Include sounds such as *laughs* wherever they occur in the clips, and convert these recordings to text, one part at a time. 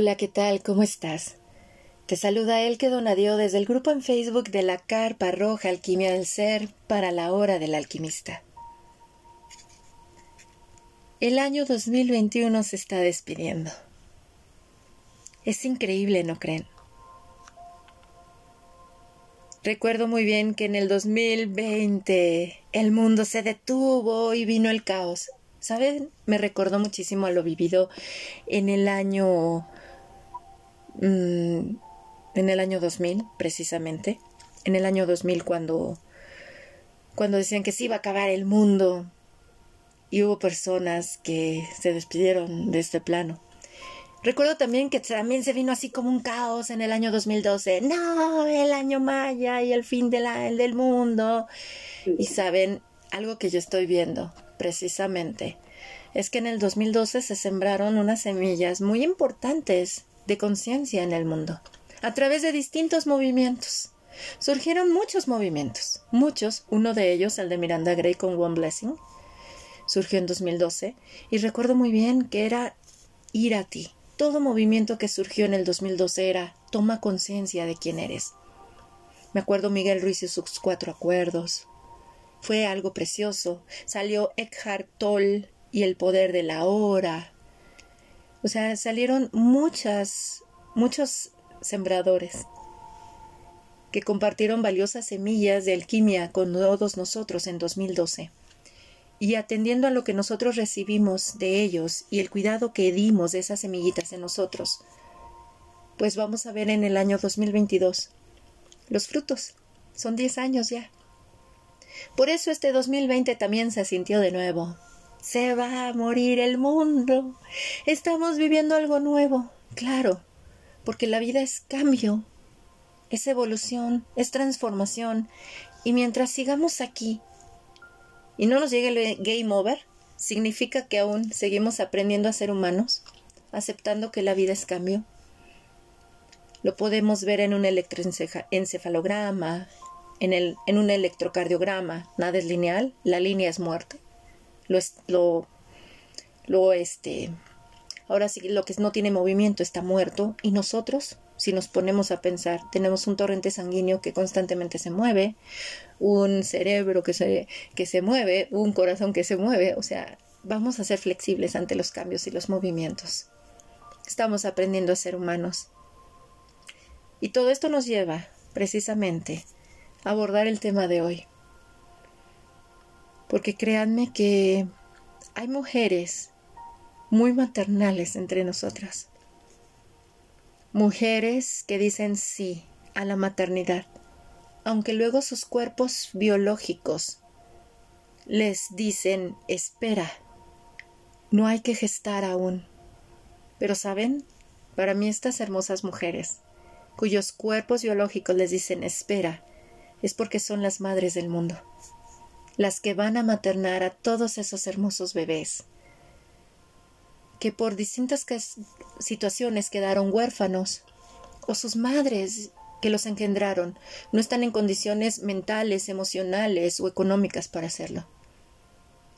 Hola, ¿qué tal? ¿Cómo estás? Te saluda Elke Donadio desde el grupo en Facebook de la Carpa Roja Alquimia del Ser para la Hora del Alquimista. El año 2021 se está despidiendo. Es increíble, ¿no creen? Recuerdo muy bien que en el 2020 el mundo se detuvo y vino el caos. ¿Saben? Me recordó muchísimo a lo vivido en el año mm, en el año 2000, precisamente, en el año 2000 cuando, cuando decían que se iba a acabar el mundo y hubo personas que se despidieron de este plano. Recuerdo también que también se vino así como un caos en el año 2012. No, el año maya y el fin de la, del mundo. Y saben, algo que yo estoy viendo, precisamente, es que en el 2012 se sembraron unas semillas muy importantes de conciencia en el mundo a través de distintos movimientos. Surgieron muchos movimientos, muchos, uno de ellos, el de Miranda Gray con One Blessing, surgió en 2012 y recuerdo muy bien que era ir a ti. Todo movimiento que surgió en el 2012 era toma conciencia de quién eres. Me acuerdo Miguel Ruiz y sus cuatro acuerdos. Fue algo precioso. Salió Eckhart Tolle y el poder de la hora. O sea, salieron muchas, muchos sembradores que compartieron valiosas semillas de alquimia con todos nosotros en 2012. Y atendiendo a lo que nosotros recibimos de ellos y el cuidado que dimos de esas semillitas en nosotros, pues vamos a ver en el año 2022 los frutos. Son 10 años ya. Por eso este 2020 también se sintió de nuevo. Se va a morir el mundo. Estamos viviendo algo nuevo. Claro, porque la vida es cambio, es evolución, es transformación, y mientras sigamos aquí y no nos llegue el game over, significa que aún seguimos aprendiendo a ser humanos, aceptando que la vida es cambio. Lo podemos ver en un electroencefalograma, en, el, en un electrocardiograma, nada es lineal, la línea es muerte. Lo, lo, lo este, Ahora sí, lo que no tiene movimiento está muerto y nosotros, si nos ponemos a pensar, tenemos un torrente sanguíneo que constantemente se mueve, un cerebro que se, que se mueve, un corazón que se mueve, o sea, vamos a ser flexibles ante los cambios y los movimientos. Estamos aprendiendo a ser humanos. Y todo esto nos lleva, precisamente, a abordar el tema de hoy. Porque créanme que hay mujeres muy maternales entre nosotras. Mujeres que dicen sí a la maternidad, aunque luego sus cuerpos biológicos les dicen espera, no hay que gestar aún. Pero saben, para mí estas hermosas mujeres, cuyos cuerpos biológicos les dicen espera, es porque son las madres del mundo, las que van a maternar a todos esos hermosos bebés, que por distintas situaciones quedaron huérfanos, o sus madres que los engendraron no están en condiciones mentales, emocionales o económicas para hacerlo.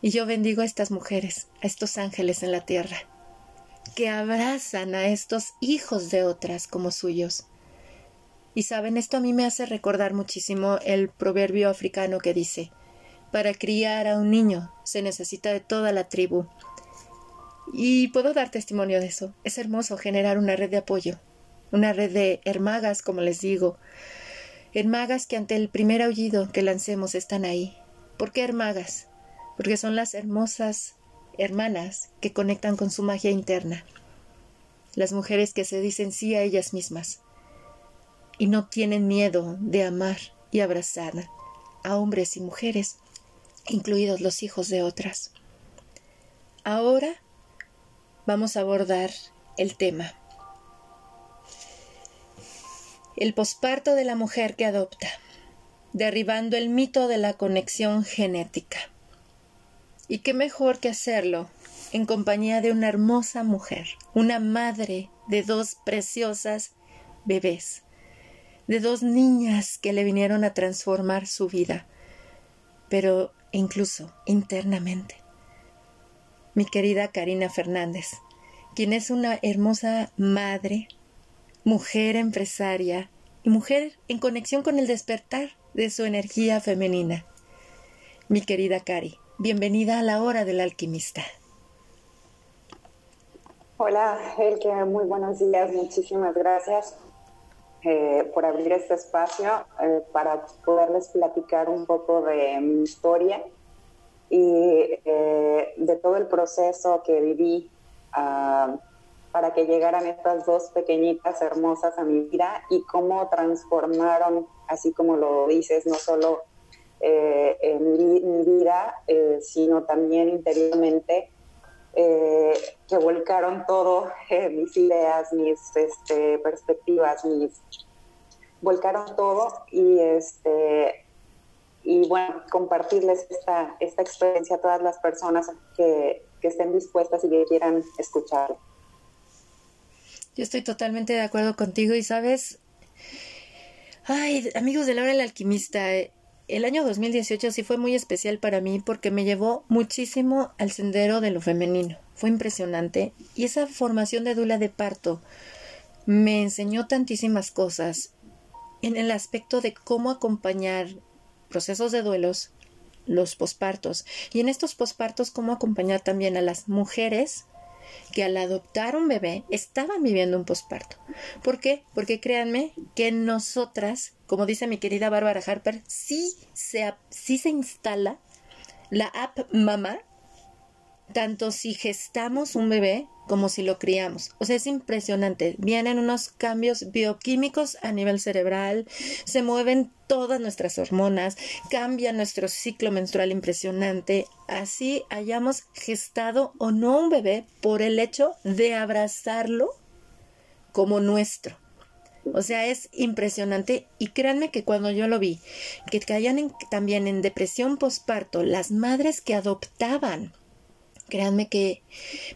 Y yo bendigo a estas mujeres, a estos ángeles en la tierra, que abrazan a estos hijos de otras como suyos. Y saben, esto a mí me hace recordar muchísimo el proverbio africano que dice, para criar a un niño se necesita de toda la tribu, y puedo dar testimonio de eso. Es hermoso generar una red de apoyo, una red de hermagas, como les digo. Hermagas que ante el primer aullido que lancemos están ahí. ¿Por qué hermagas? Porque son las hermosas hermanas que conectan con su magia interna. Las mujeres que se dicen sí a ellas mismas y no tienen miedo de amar y abrazar a hombres y mujeres, incluidos los hijos de otras. Ahora vamos a abordar el tema. El posparto de la mujer que adopta, derribando el mito de la conexión genética. Y qué mejor que hacerlo en compañía de una hermosa mujer, una madre de dos preciosas bebés, de dos niñas que le vinieron a transformar su vida, pero incluso internamente mi querida Karina Fernández, quien es una hermosa madre, mujer empresaria y mujer en conexión con el despertar de su energía femenina. Mi querida Cari, bienvenida a la hora del alquimista. Hola, Elke, muy buenos días, muchísimas gracias eh, por abrir este espacio eh, para poderles platicar un poco de mi historia y eh, de todo el proceso que viví ah, para que llegaran estas dos pequeñitas hermosas a mi vida y cómo transformaron, así como lo dices, no solo mi, mi, vida, sino también interiormente eh, que volcaron todo, *laughs* eh, mis ideas, mis este, perspectivas, mis volcaron todo y este y bueno, compartirles esta, esta experiencia a todas las personas que, que estén dispuestas y que quieran escuchar. Yo estoy totalmente de acuerdo contigo y sabes, ay, amigos de Laura el alquimista, eh, el año 2018 sí fue muy especial para mí porque me llevó muchísimo al sendero de lo femenino. Fue impresionante y esa formación de dula de parto me enseñó tantísimas cosas en el aspecto de cómo acompañar procesos de duelos, los pospartos y en estos pospartos cómo acompañar también a las mujeres que al adoptar un bebé estaban viviendo un posparto. ¿Por qué? Porque créanme que nosotras, como dice mi querida Bárbara Harper, sí se, se instala la app Mamá, tanto si gestamos un bebé como si lo criamos. O sea, es impresionante. Vienen unos cambios bioquímicos a nivel cerebral, se mueven todas nuestras hormonas, cambia nuestro ciclo menstrual impresionante. Así hayamos gestado o no un bebé por el hecho de abrazarlo como nuestro. O sea, es impresionante y créanme que cuando yo lo vi, que caían también en depresión postparto, las madres que adoptaban Créanme que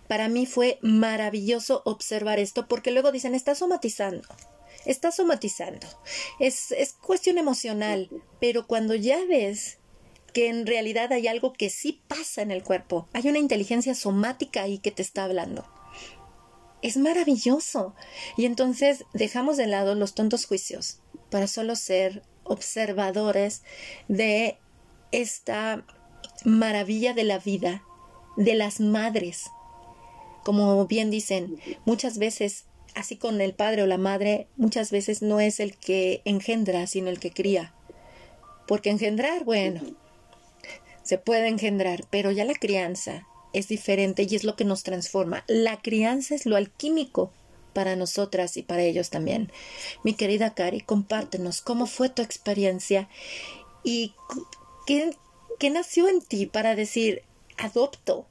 para mí fue maravilloso observar esto porque luego dicen, está somatizando, está somatizando. Es, es cuestión emocional, pero cuando ya ves que en realidad hay algo que sí pasa en el cuerpo, hay una inteligencia somática ahí que te está hablando. Es maravilloso. Y entonces dejamos de lado los tontos juicios para solo ser observadores de esta maravilla de la vida de las madres. Como bien dicen, muchas veces, así con el padre o la madre, muchas veces no es el que engendra, sino el que cría. Porque engendrar, bueno, se puede engendrar, pero ya la crianza es diferente y es lo que nos transforma. La crianza es lo alquímico para nosotras y para ellos también. Mi querida Cari, compártenos cómo fue tu experiencia y qué, qué nació en ti para decir, adopto,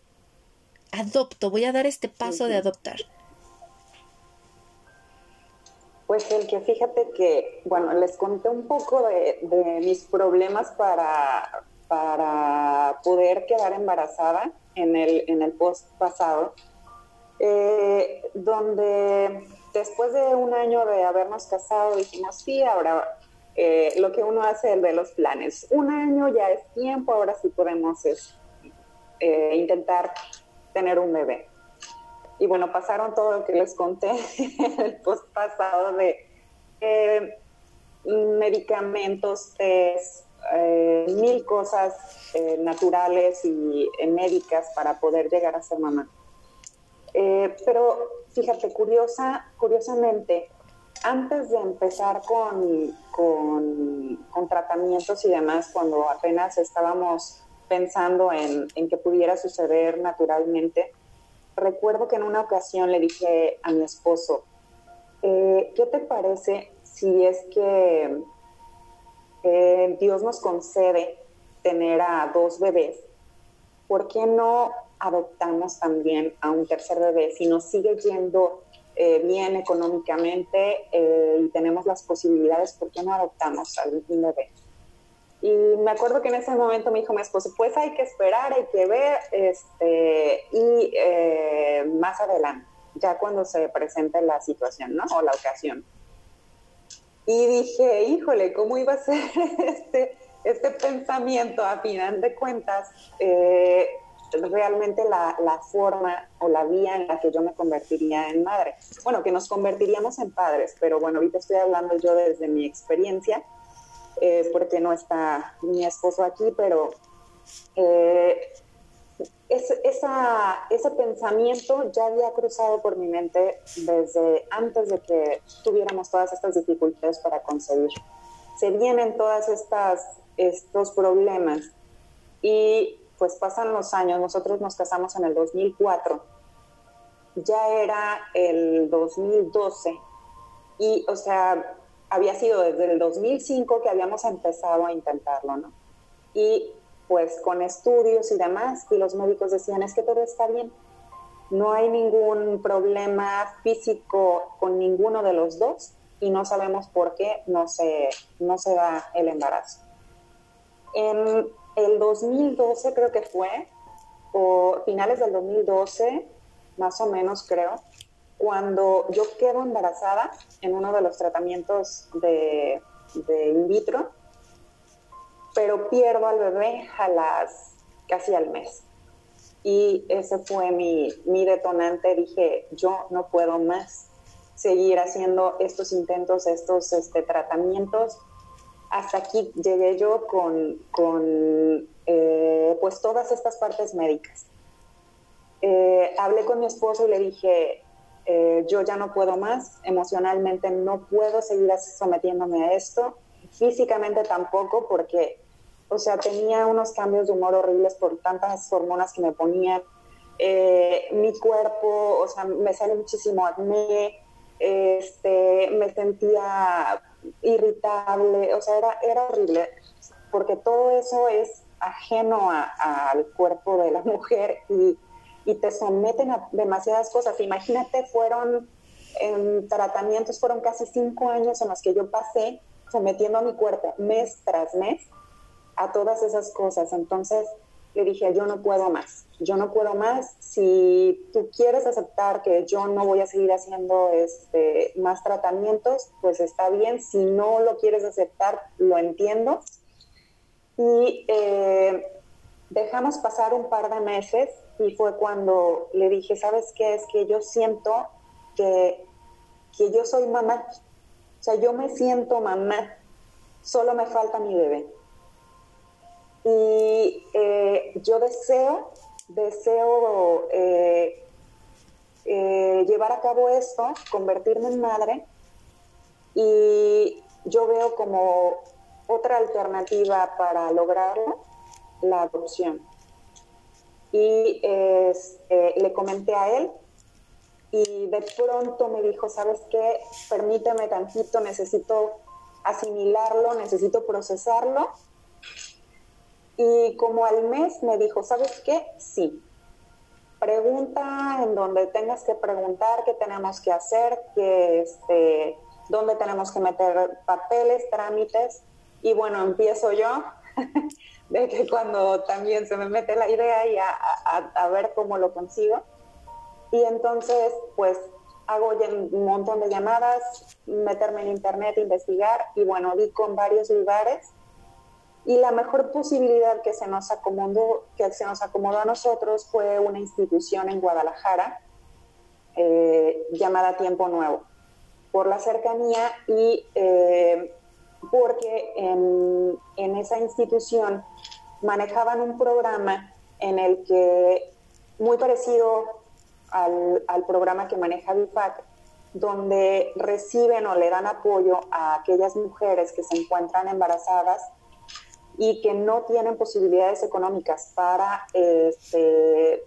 adopto, voy a dar este paso de adoptar? Pues el que fíjate que, bueno, les conté un poco de, mis problemas para, para poder quedar embarazada en el, en el post pasado, eh, donde después de un año de habernos casado dijimos, sí, ahora eh, lo que uno hace el de los planes, un año ya es tiempo, ahora sí podemos eh, intentar tener un bebé. Y bueno, pasaron todo lo que les conté *laughs* el post pasado de eh, medicamentos, test, eh, mil cosas naturales y médicas para poder llegar a ser mamá. pero fíjate, curiosa, curiosamente, antes de empezar con, con, tratamientos y demás, cuando apenas estábamos pensando en, que pudiera suceder naturalmente, recuerdo que en una ocasión le dije a mi esposo, eh, ¿qué te parece si es que eh, Dios nos concede tener a dos bebés? ¿Por qué no adoptamos también a un tercer bebé si nos sigue yendo eh, bien económicamente y tenemos las posibilidades, ¿por qué no adoptamos a un bebé? Y me acuerdo que en ese momento me dijo mi esposo, pues hay que esperar, hay que ver, este, y eh, más adelante, ya cuando se presente la situación, ¿no? O la ocasión. Y dije, híjole, ¿cómo iba a ser *laughs* este, este pensamiento? A final de cuentas, eh, realmente la, la, forma o la vía en la que yo me convertiría en madre. Bueno, que nos convertiríamos en padres, pero bueno, ahorita estoy hablando yo desde mi experiencia, eh, porque no está mi esposo aquí, pero eh, esa, ese pensamiento ya había cruzado por mi mente desde antes de que tuviéramos todas estas dificultades para concebir. Se vienen todas estas estos problemas y pues pasan los años, nosotros nos casamos en el 2004, ya era el 2012 y o sea, había sido desde el 2005 que habíamos empezado a intentarlo, ¿no? Y pues con estudios y demás, y los médicos decían, es que todo está bien, no hay ningún problema físico con ninguno de los dos y no sabemos por qué no se, no se da el embarazo. En el 2012 creo que fue, o finales del 2012, más o menos creo, cuando yo quedo embarazada en uno de los tratamientos de, de in vitro, pero pierdo al bebé a las casi al mes. Y ese fue mi, mi detonante. Dije, yo no puedo más seguir haciendo estos intentos, estos este, tratamientos. Hasta aquí llegué yo con, con eh, pues todas estas partes médicas. Eh, hablé con mi esposo y le dije, eh, yo ya no puedo más, emocionalmente no puedo seguir sometiéndome a esto, físicamente tampoco, porque o sea, tenía unos cambios de humor horribles por tantas hormonas que me ponían. Eh, mi cuerpo, o sea, me sale muchísimo acné, este, me sentía irritable, o sea, era, era horrible, porque todo eso es ajeno al cuerpo de la *laughs* mujer y, y, te someten a demasiadas cosas. Imagínate, fueron en tratamientos, fueron casi cinco años en los que yo pasé sometiendo a mi cuerpo mes tras mes a todas esas cosas. Entonces le dije, yo no puedo más, yo no puedo más. Si tú quieres aceptar que yo no voy a seguir haciendo este, más tratamientos, pues está bien. Si no lo quieres aceptar, lo entiendo. Y eh, dejamos pasar un par de meses y fue cuando le dije, ¿sabes qué? Es que yo siento que, que yo soy mamá. O sea, yo me siento mamá. Solo me falta mi bebé. Y eh, yo deseo, deseo eh, eh, llevar a cabo esto, convertirme en madre, y yo veo como otra alternativa para lograrlo la adopción. Y le comenté a él y de pronto me dijo, ¿sabes qué? Permíteme tantito, necesito asimilarlo, necesito procesarlo y como al mes me dijo, ¿sabes qué? Sí. Pregunta en donde tengas que preguntar qué tenemos que hacer, que este, dónde tenemos que meter papeles, trámites. Y bueno, empiezo yo, *laughs* de que cuando también se me mete la idea y a, a ver cómo lo consigo. Y entonces, pues hago un montón de llamadas, meterme en internet, investigar y bueno, di con varios lugares y la mejor posibilidad que se nos acomodó, que se nos acomodó a nosotros fue una institución en Guadalajara eh, llamada Tiempo Nuevo, por la cercanía y eh, porque en, esa institución manejaban un programa en el que, muy parecido al, programa que maneja BIFAC, donde reciben o le dan apoyo a aquellas mujeres que se encuentran embarazadas y que no tienen posibilidades económicas para, este,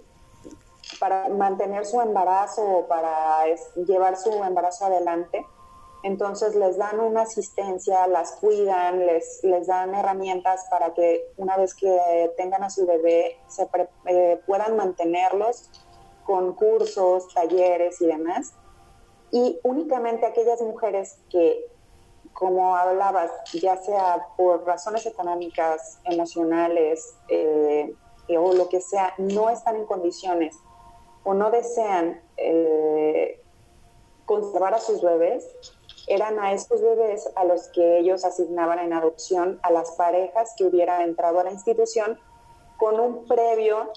para mantener su embarazo o para llevar su embarazo adelante. Entonces les dan una asistencia, las cuidan, les, les dan herramientas para que una vez que tengan a su bebé se eh, puedan mantenerlos con cursos, talleres y demás. Y únicamente aquellas mujeres que como hablabas, ya sea por razones económicas, emocionales eh, o lo que sea, no están en condiciones o no desean eh, conservar a sus bebés, eran a estos bebés a los que ellos asignaban en adopción a las parejas que hubieran entrado a la institución con un previo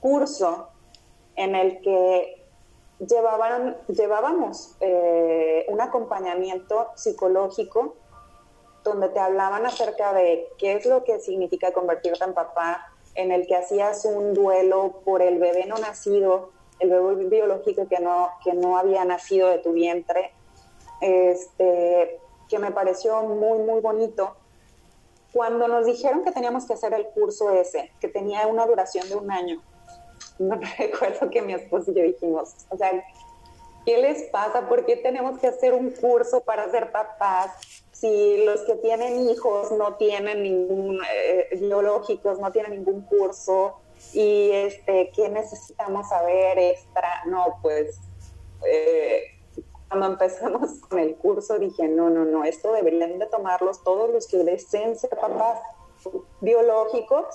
curso en el que llevaban, llevábamos eh, un acompañamiento psicológico donde te hablaban acerca de qué es lo que significa convertirte en papá, en el que hacías un duelo por el bebé no nacido, el bebé biológico que no, que no había nacido de tu vientre, este, que me pareció muy, muy bonito. Cuando nos dijeron que teníamos que hacer el curso ese, que tenía una duración de un año, *laughs* no recuerdo que mi esposo y yo dijimos, o sea, ¿qué les pasa? ¿Por qué tenemos que hacer un curso para ser papás? Si los que tienen hijos no tienen ningún, eh, biológicos, no tienen ningún curso, y este, ¿qué necesitamos saber extra? No, pues eh, cuando empezamos *laughs* con el curso dije, no, no, no, esto deberían de tomarlos todos los que deseen ser papás biológicos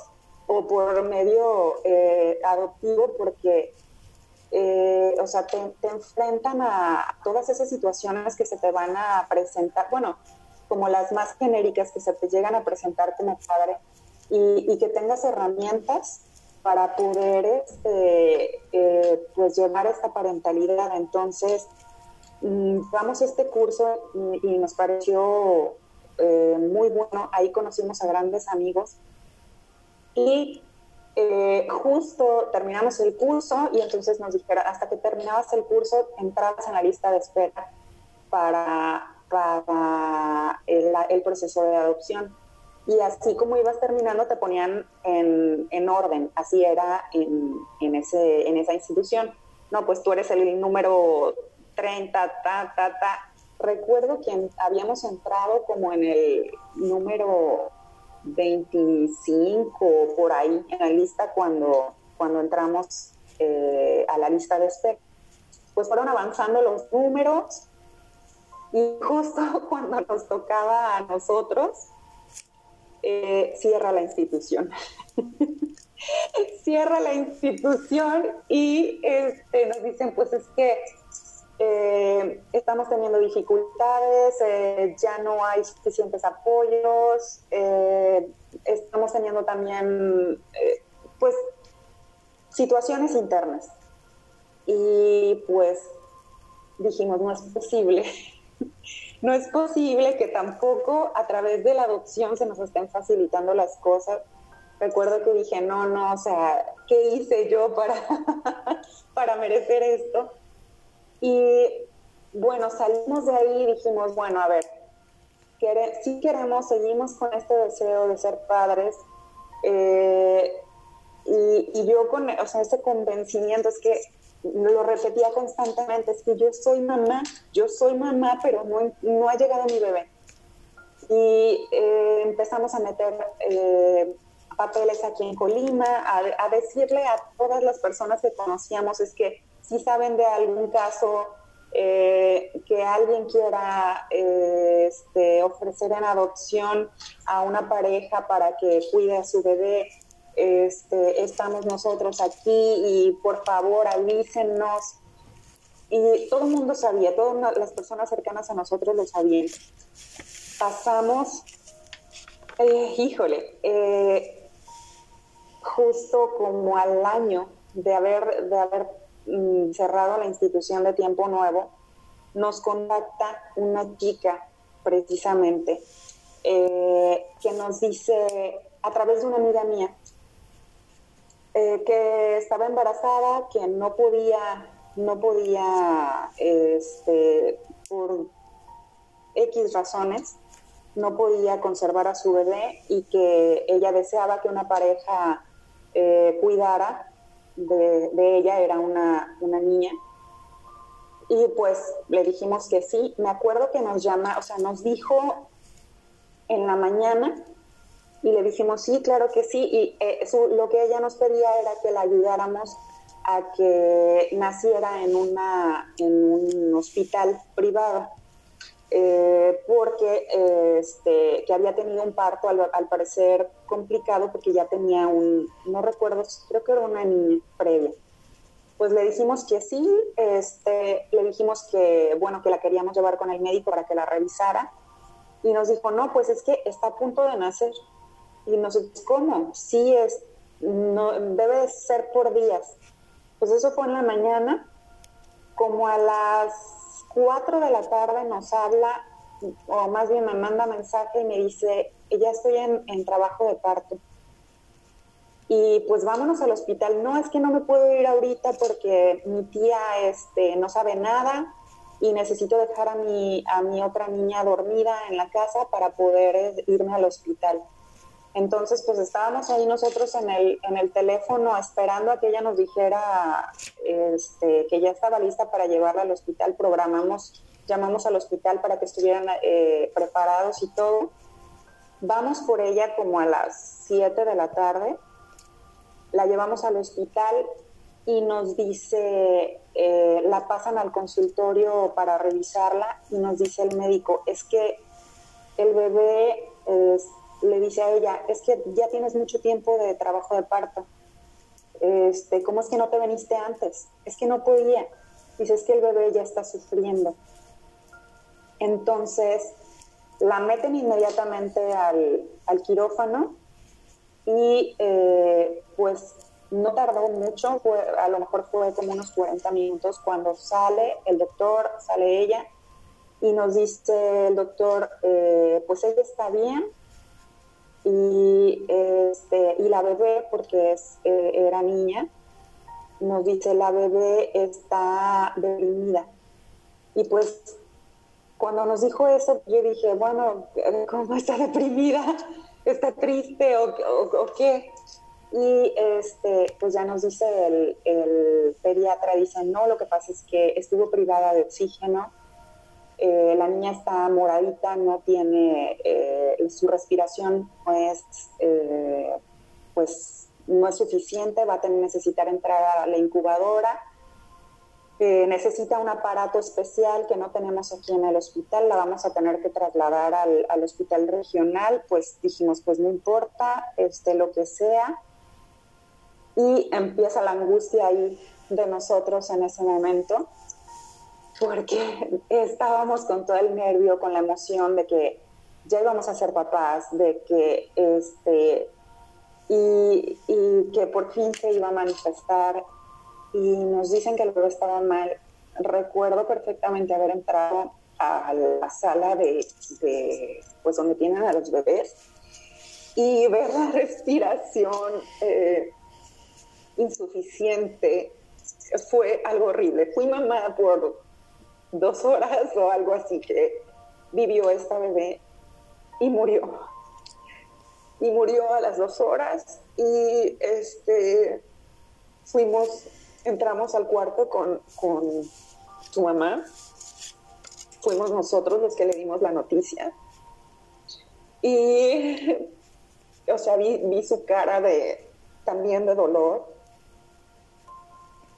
o por medio eh, adoptivo porque, eh, o sea, te, enfrentan a todas esas situaciones que se te van a presentar, bueno, como las más genéricas que se te llegan a presentar como padre y, que tengas herramientas para poder este, eh, pues llevar esta parentalidad. Entonces, mm, vamos a este curso y, nos pareció muy bueno. Ahí conocimos a grandes amigos y eh, justo terminamos el curso y entonces nos dijeron, hasta que terminabas el curso, entrabas en la lista de espera para, para el, proceso de adopción. Y así como ibas terminando, te ponían en, en orden, así era en, en, ese, en esa institución. No, pues tú eres el número 30, ta, ta, ta. Recuerdo que habíamos entrado como en el número 25 por ahí en la lista cuando, cuando entramos eh, a la lista de espera. Pues fueron avanzando los números y justo *laughs* cuando nos tocaba a nosotros, eh, cierra la institución. *laughs* cierra la institución y este, nos dicen, pues es que eh, estamos teniendo dificultades, eh, ya no hay suficientes apoyos, eh, estamos teniendo también, pues, situaciones internas. Y pues dijimos, no es posible, *laughs* no es posible que tampoco a través de la adopción se nos estén facilitando las cosas. Recuerdo que dije, no, no, o sea, ¿qué hice yo para, *laughs* para merecer esto? Y bueno, salimos de ahí y dijimos, bueno, a ver, si queremos, seguimos con este deseo de ser padres. Eh, y, yo con, o sea, ese convencimiento es que lo repetía constantemente, es que yo soy mamá, yo soy mamá, pero no, no ha llegado mi bebé. Y eh, empezamos a meter eh, papeles aquí en Colima, a, a, decirle a todas las personas que conocíamos, es que si saben de algún caso eh, que alguien quiera eh, este, ofrecer en adopción a una pareja para que cuide a su bebé, este, estamos nosotros aquí y por favor avísenos. Y todo el mundo sabía, todas las personas cercanas a nosotros lo sabían. Pasamos, eh, híjole, justo como al año de haber, de haber cerrado la institución de tiempo nuevo, nos contacta una chica precisamente eh, que nos dice a través de una amiga mía eh, que estaba embarazada, que no podía, no podía, este, por X razones, no podía conservar a su bebé y que ella deseaba que una pareja eh, cuidara de, ella, era una, niña. Y pues le dijimos que sí. Me acuerdo que nos llama, o sea, nos dijo en la mañana y le dijimos sí, claro que sí. Y eh, lo que ella nos pedía era que la ayudáramos a que naciera en, una, en un hospital privado. Eh, porque este, que había tenido un parto al, parecer complicado porque ya tenía un, no recuerdo, creo que era una niña previa. Pues le dijimos que sí, este, le dijimos que, bueno, que la queríamos llevar con el médico para que la revisara y nos dijo, no, pues es que está a punto de nacer. Y nosotros, ¿cómo? Sí, es, no, debe ser por días. Pues eso fue en la mañana, como a las 4 de la tarde nos habla, o más bien me manda mensaje y me dice, ya estoy en, en trabajo de parto y pues vámonos al hospital. No, es que no me puedo ir ahorita porque mi tía este, no sabe nada y necesito dejar a mi, a mi otra niña dormida en la casa para poder eh, irme al hospital. Entonces, pues estábamos ahí nosotros en el, en el teléfono esperando a que ella nos dijera este, que ya estaba lista para llevarla al hospital. Programamos, llamamos al hospital para que estuvieran eh, preparados y todo. Vamos por ella como a las 7 de la tarde la llevamos al hospital y nos dice, eh, la pasan al consultorio para revisarla y nos dice el médico, es que el bebé le dice a ella, es que ya tienes mucho tiempo de trabajo de parto. Este, ¿Cómo es que no te veniste antes? Es que no podía. Dice, es que el bebé ya está sufriendo. Entonces, la meten inmediatamente al, al quirófano y eh, pues no tardó mucho, a lo mejor fue como unos 40 minutos cuando sale el doctor, sale ella y nos dice el doctor, eh, pues ella está bien y, este, y la bebé, porque es, eh, era niña, nos dice la bebé está deprimida. Y pues cuando nos dijo eso, yo dije, bueno, ¿cómo está deprimida? *laughs* está triste o, o, qué. Y este, pues ya nos dice el, el, pediatra, dice, no, lo que pasa es que estuvo privada de oxígeno, eh, la niña está moradita, no tiene, eh, su respiración pues, pues no es suficiente, va a tener, necesitar entrar a la incubadora necesita un aparato especial que no tenemos aquí en el hospital, la vamos a tener que trasladar al, al, hospital regional, pues dijimos, pues no importa, este, lo que sea. Y empieza la angustia ahí de nosotros en ese momento, porque estábamos con todo el nervio, con la emoción de que ya íbamos a ser papás, de que este, y, que por fin se iba a manifestar y nos dicen que el estaba mal. Recuerdo perfectamente haber entrado a la sala de, pues donde tienen a los bebés y ver la respiración eh, insuficiente fue algo horrible. Fui mamá por dos horas o algo así que vivió esta bebé y murió. Y murió a las dos horas y este fuimos entramos al cuarto con, su mamá. Fuimos nosotros los que le dimos la noticia. Y, o sea, vi, su cara de, también de dolor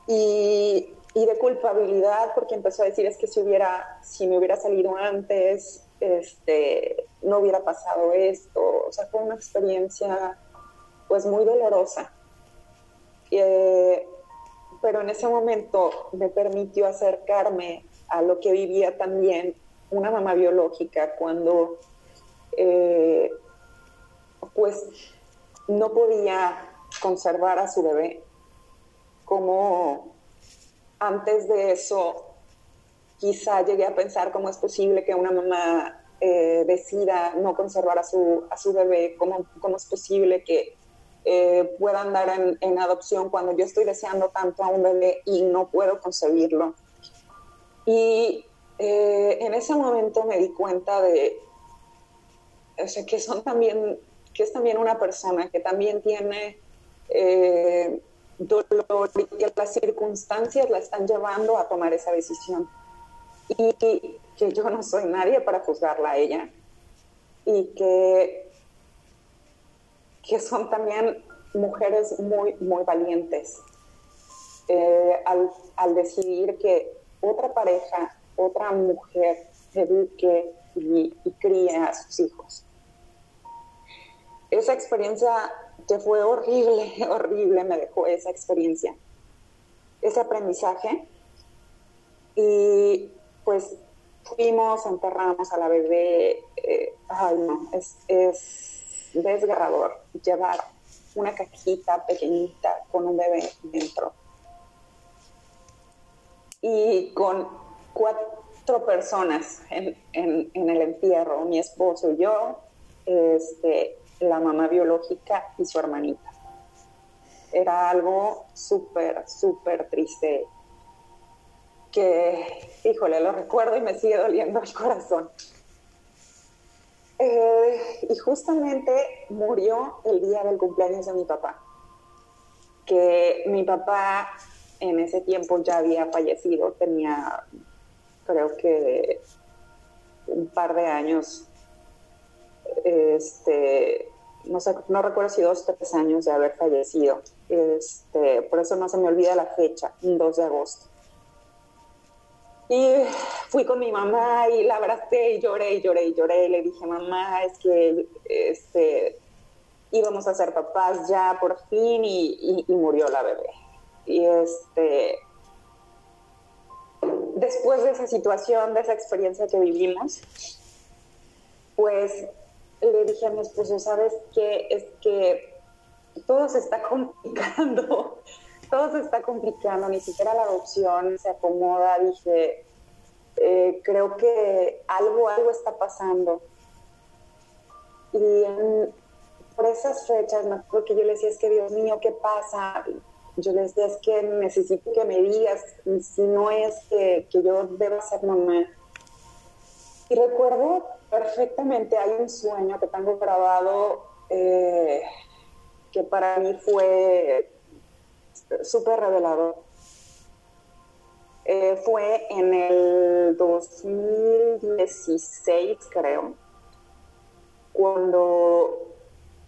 y, de culpabilidad porque empezó a decir es que si hubiera, si me hubiera salido antes, este, no hubiera pasado esto. O sea, fue una experiencia pues muy dolorosa. Eh, pero en ese momento me permitió acercarme a lo que vivía también una mamá biológica cuando eh, pues no podía conservar a su bebé, como antes de eso quizá llegué a pensar cómo es posible que una mamá eh, decida no conservar a su, a su bebé, cómo, cómo es posible que eh, puedan dar en, adopción cuando yo estoy deseando tanto a un bebé y no puedo concebirlo. Y eh, en ese momento me di cuenta de que son también, que es también una persona que también tiene eh, dolor y las circunstancias la están llevando a tomar esa decisión. Y que yo no soy nadie para juzgarla a ella. Y que que son también mujeres muy, muy valientes eh, al, decidir que otra pareja, otra mujer eduque y, y críe a sus hijos. Esa experiencia que fue horrible, *laughs* horrible, me dejó esa experiencia, ese aprendizaje. Y pues fuimos, enterramos a la bebé. Eh, ay, no, es, es desgarrador llevar una cajita pequeñita con un bebé dentro. Y con cuatro personas en, el entierro, mi esposo y yo, este, la mamá biológica y su hermanita. Era algo súper, súper triste que, híjole, lo recuerdo y me sigue doliendo el corazón. Eh, y justamente murió el día del cumpleaños de mi papá, que mi papá en ese tiempo ya había fallecido, tenía creo que un par de años, este, no, sé, no recuerdo si dos o tres años de haber fallecido, este, por eso no se me olvida la fecha, 2 de agosto. Y fui con mi mamá y la abracé y lloré y lloré y lloré. Y le dije, mamá, es que este, íbamos a ser papás ya por fin y, murió la bebé. Y este, después de esa situación, de esa experiencia que vivimos, pues le dije a mi esposo, ¿sabes qué? Es que todo se está *laughs* complicando todo se está complicando, ni siquiera la adopción se acomoda, dije, eh, creo que algo, algo está pasando. Y por esas fechas, me acuerdo que yo le decía, es que Dios mío, ¿qué pasa? Yo le decía, es que necesito que me digas si no es que, yo deba ser mamá. Y recuerdo perfectamente, hay un sueño que tengo grabado eh, que para mí fue súper revelador. Eh, fue en el 2016, creo, cuando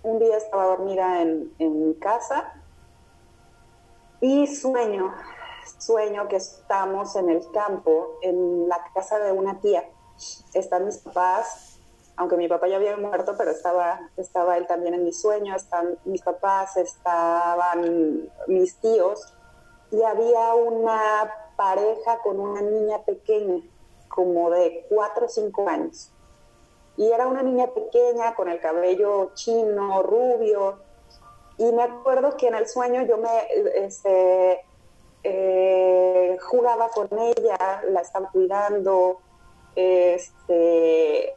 un día estaba dormida en, en mi casa y sueño, sueño que estamos en el campo, en la casa de una tía. Están mis papás, aunque mi papá ya había muerto, pero estaba, estaba él también en mi sueño, están mis papás, estaban mis tíos, y había una pareja con una niña pequeña, como de cuatro o cinco años. Y era una niña pequeña con el cabello chino, rubio. Y me acuerdo que en el sueño yo me este, eh, jugaba con ella, la estaba cuidando, este,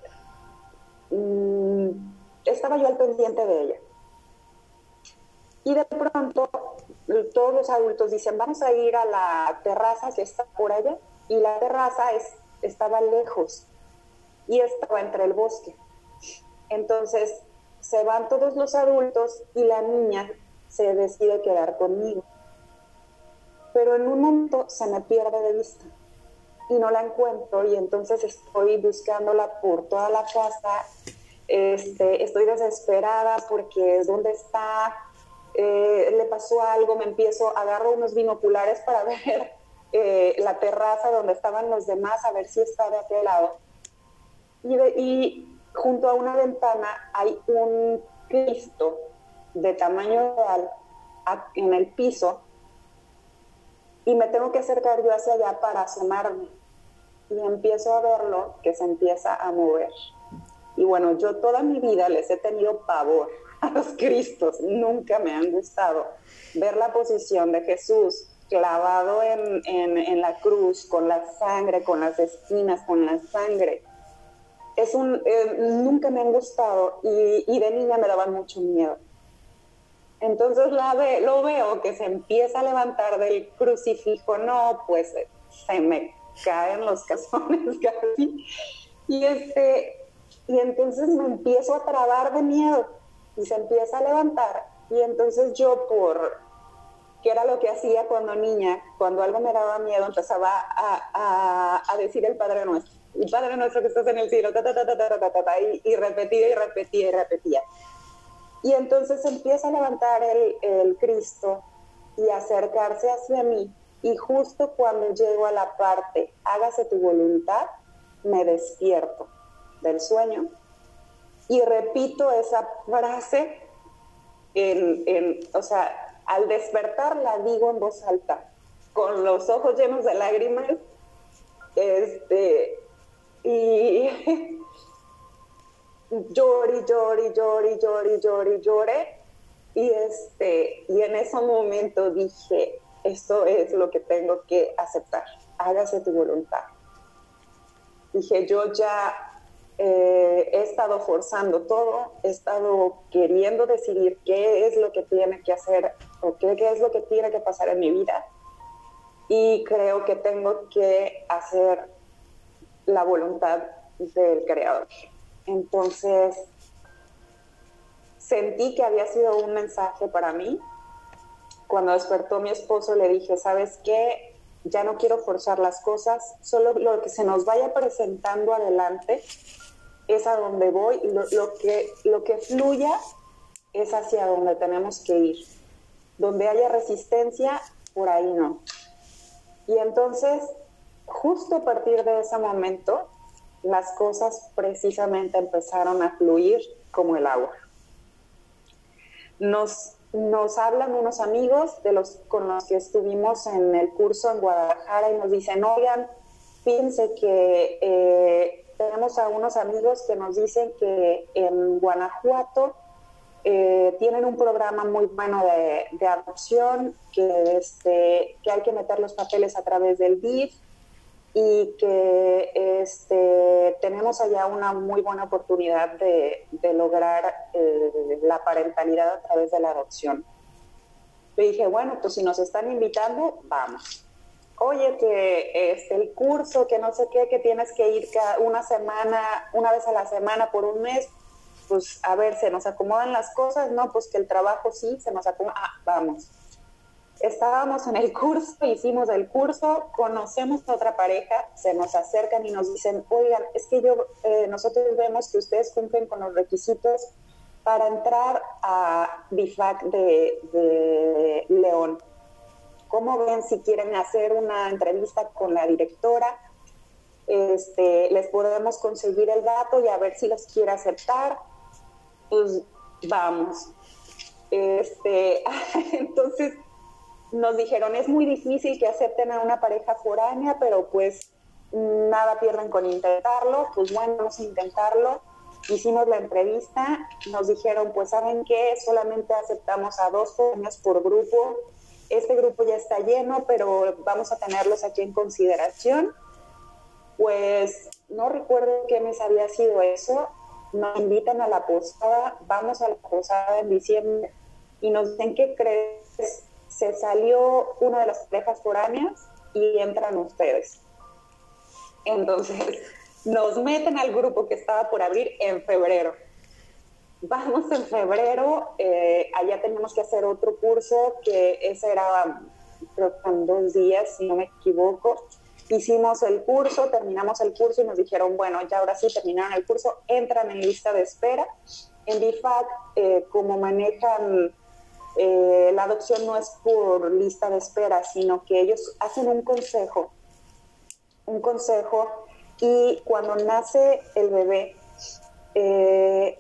Mm, estaba yo al pendiente de ella. Y de pronto todos los adultos dicen, vamos a ir a la terraza que está por allá. Y la terraza es, estaba lejos y estaba entre el bosque. Entonces se van todos los adultos y la niña se decide quedar conmigo. Pero en un momento se me pierde de vista y no la encuentro y entonces estoy buscándola por toda la casa. Este, estoy desesperada porque ¿dónde está? Eh, le pasó algo, me empiezo, agarro unos binoculares para *laughs* ver eh, la terraza donde estaban los demás, a ver si está de aquel lado. Y, y junto a una ventana hay un Cristo de tamaño real en el piso y me tengo que acercar yo hacia allá para asomarme y empiezo a verlo que se empieza a mover. Y bueno, yo toda mi vida les he tenido pavor *laughs* a los Cristos, nunca me han gustado. Ver la posición de Jesús clavado en, en, la cruz, con la sangre, con las espinas, con la sangre. Es un, eh, nunca me han gustado y, y, de niña me daban mucho miedo. Entonces lo veo que se empieza a levantar del crucifijo, no, pues se me caen los cazones *laughs* casi. Y, este, y entonces me empiezo a trabar de miedo y se empieza a levantar. Y entonces yo por, que era lo que hacía cuando niña, cuando algo me daba miedo, empezaba a, a, decir el Padre Nuestro. El Padre Nuestro que estás en el cielo, ta, ta, ta, y, y, repetía y repetía y repetía. Y entonces empieza a levantar el, el Cristo y acercarse hacia mí y justo cuando llego a la parte, hágase tu voluntad, me despierto del sueño y repito esa frase, en, o sea, al despertar la digo en voz alta, con los ojos llenos de lágrimas, este, y *laughs* lloré, lloré, lloré, lloré, lloré, lloré, Y, este, y en ese momento dije, esto es lo que tengo que aceptar, hágase tu voluntad. Dije, yo ya eh, he estado forzando todo, he estado queriendo decidir qué es lo que tiene que hacer o qué, qué es lo que tiene que pasar en mi vida. Y creo que tengo que hacer la voluntad del creador. Entonces, sentí que había sido un mensaje para mí. Cuando despertó mi esposo le dije, ¿sabes qué? Ya no quiero forzar las cosas, solo lo que se nos vaya presentando adelante es a donde voy y lo, que, lo que fluya es hacia donde tenemos que ir. Donde haya resistencia, por ahí no. Y entonces, justo a partir de ese momento, las cosas precisamente empezaron a fluir como el agua. Nos, nos hablan unos amigos de los con los que estuvimos en el curso en Guadalajara y nos dicen, oigan, fíjense que eh, tenemos a unos amigos que nos dicen que en Guanajuato eh, tienen un programa muy bueno de, de adopción, que, este, que hay que meter los papeles a través del DIF y que este, tenemos allá una muy buena oportunidad de, lograr eh, la parentalidad a través de la adopción. Le dije, bueno, pues si nos están invitando, vamos. Oye, que es el curso, que no sé qué, que tienes que ir cada una semana, una vez a la semana por un mes, pues a ver, se nos acomodan las cosas, ¿no? Pues que el trabajo sí, se nos acomoda, ah, vamos estábamos en el curso, hicimos el curso, conocemos a otra pareja, se nos acercan y nos dicen, oigan, es que yo, eh, nosotros vemos que ustedes cumplen con los requisitos para entrar a BIFAC de, León. ¿Cómo ven si quieren hacer una entrevista con la directora? Este, les podemos conseguir el dato y a ver si los quiere aceptar. Pues vamos. Este, *laughs* entonces, nos dijeron, es muy difícil que acepten a una pareja foránea, pero pues nada pierden con intentarlo, pues bueno, vamos a intentarlo. Hicimos la entrevista, nos dijeron, pues saben qué, solamente aceptamos a dos foráneos por grupo. Este grupo ya está lleno, pero vamos a tenerlos aquí en consideración. Pues no recuerdo qué mes había sido eso. Nos invitan a la posada, vamos a la posada en diciembre y nos dicen, ¿qué crees? Se salió una de las parejas foráneas y entran ustedes. Entonces, nos meten al grupo que estaba por abrir en febrero. Vamos en febrero, eh, allá teníamos que hacer otro curso, que ese era, creo que en dos días, si no me equivoco. Hicimos el curso, terminamos el curso y nos dijeron, bueno, ya ahora sí terminaron el curso, entran en lista de espera. En BIFAC, eh, como manejan eh, la adopción no es por lista de espera, sino que ellos hacen un consejo, un consejo y cuando nace el bebé, eh,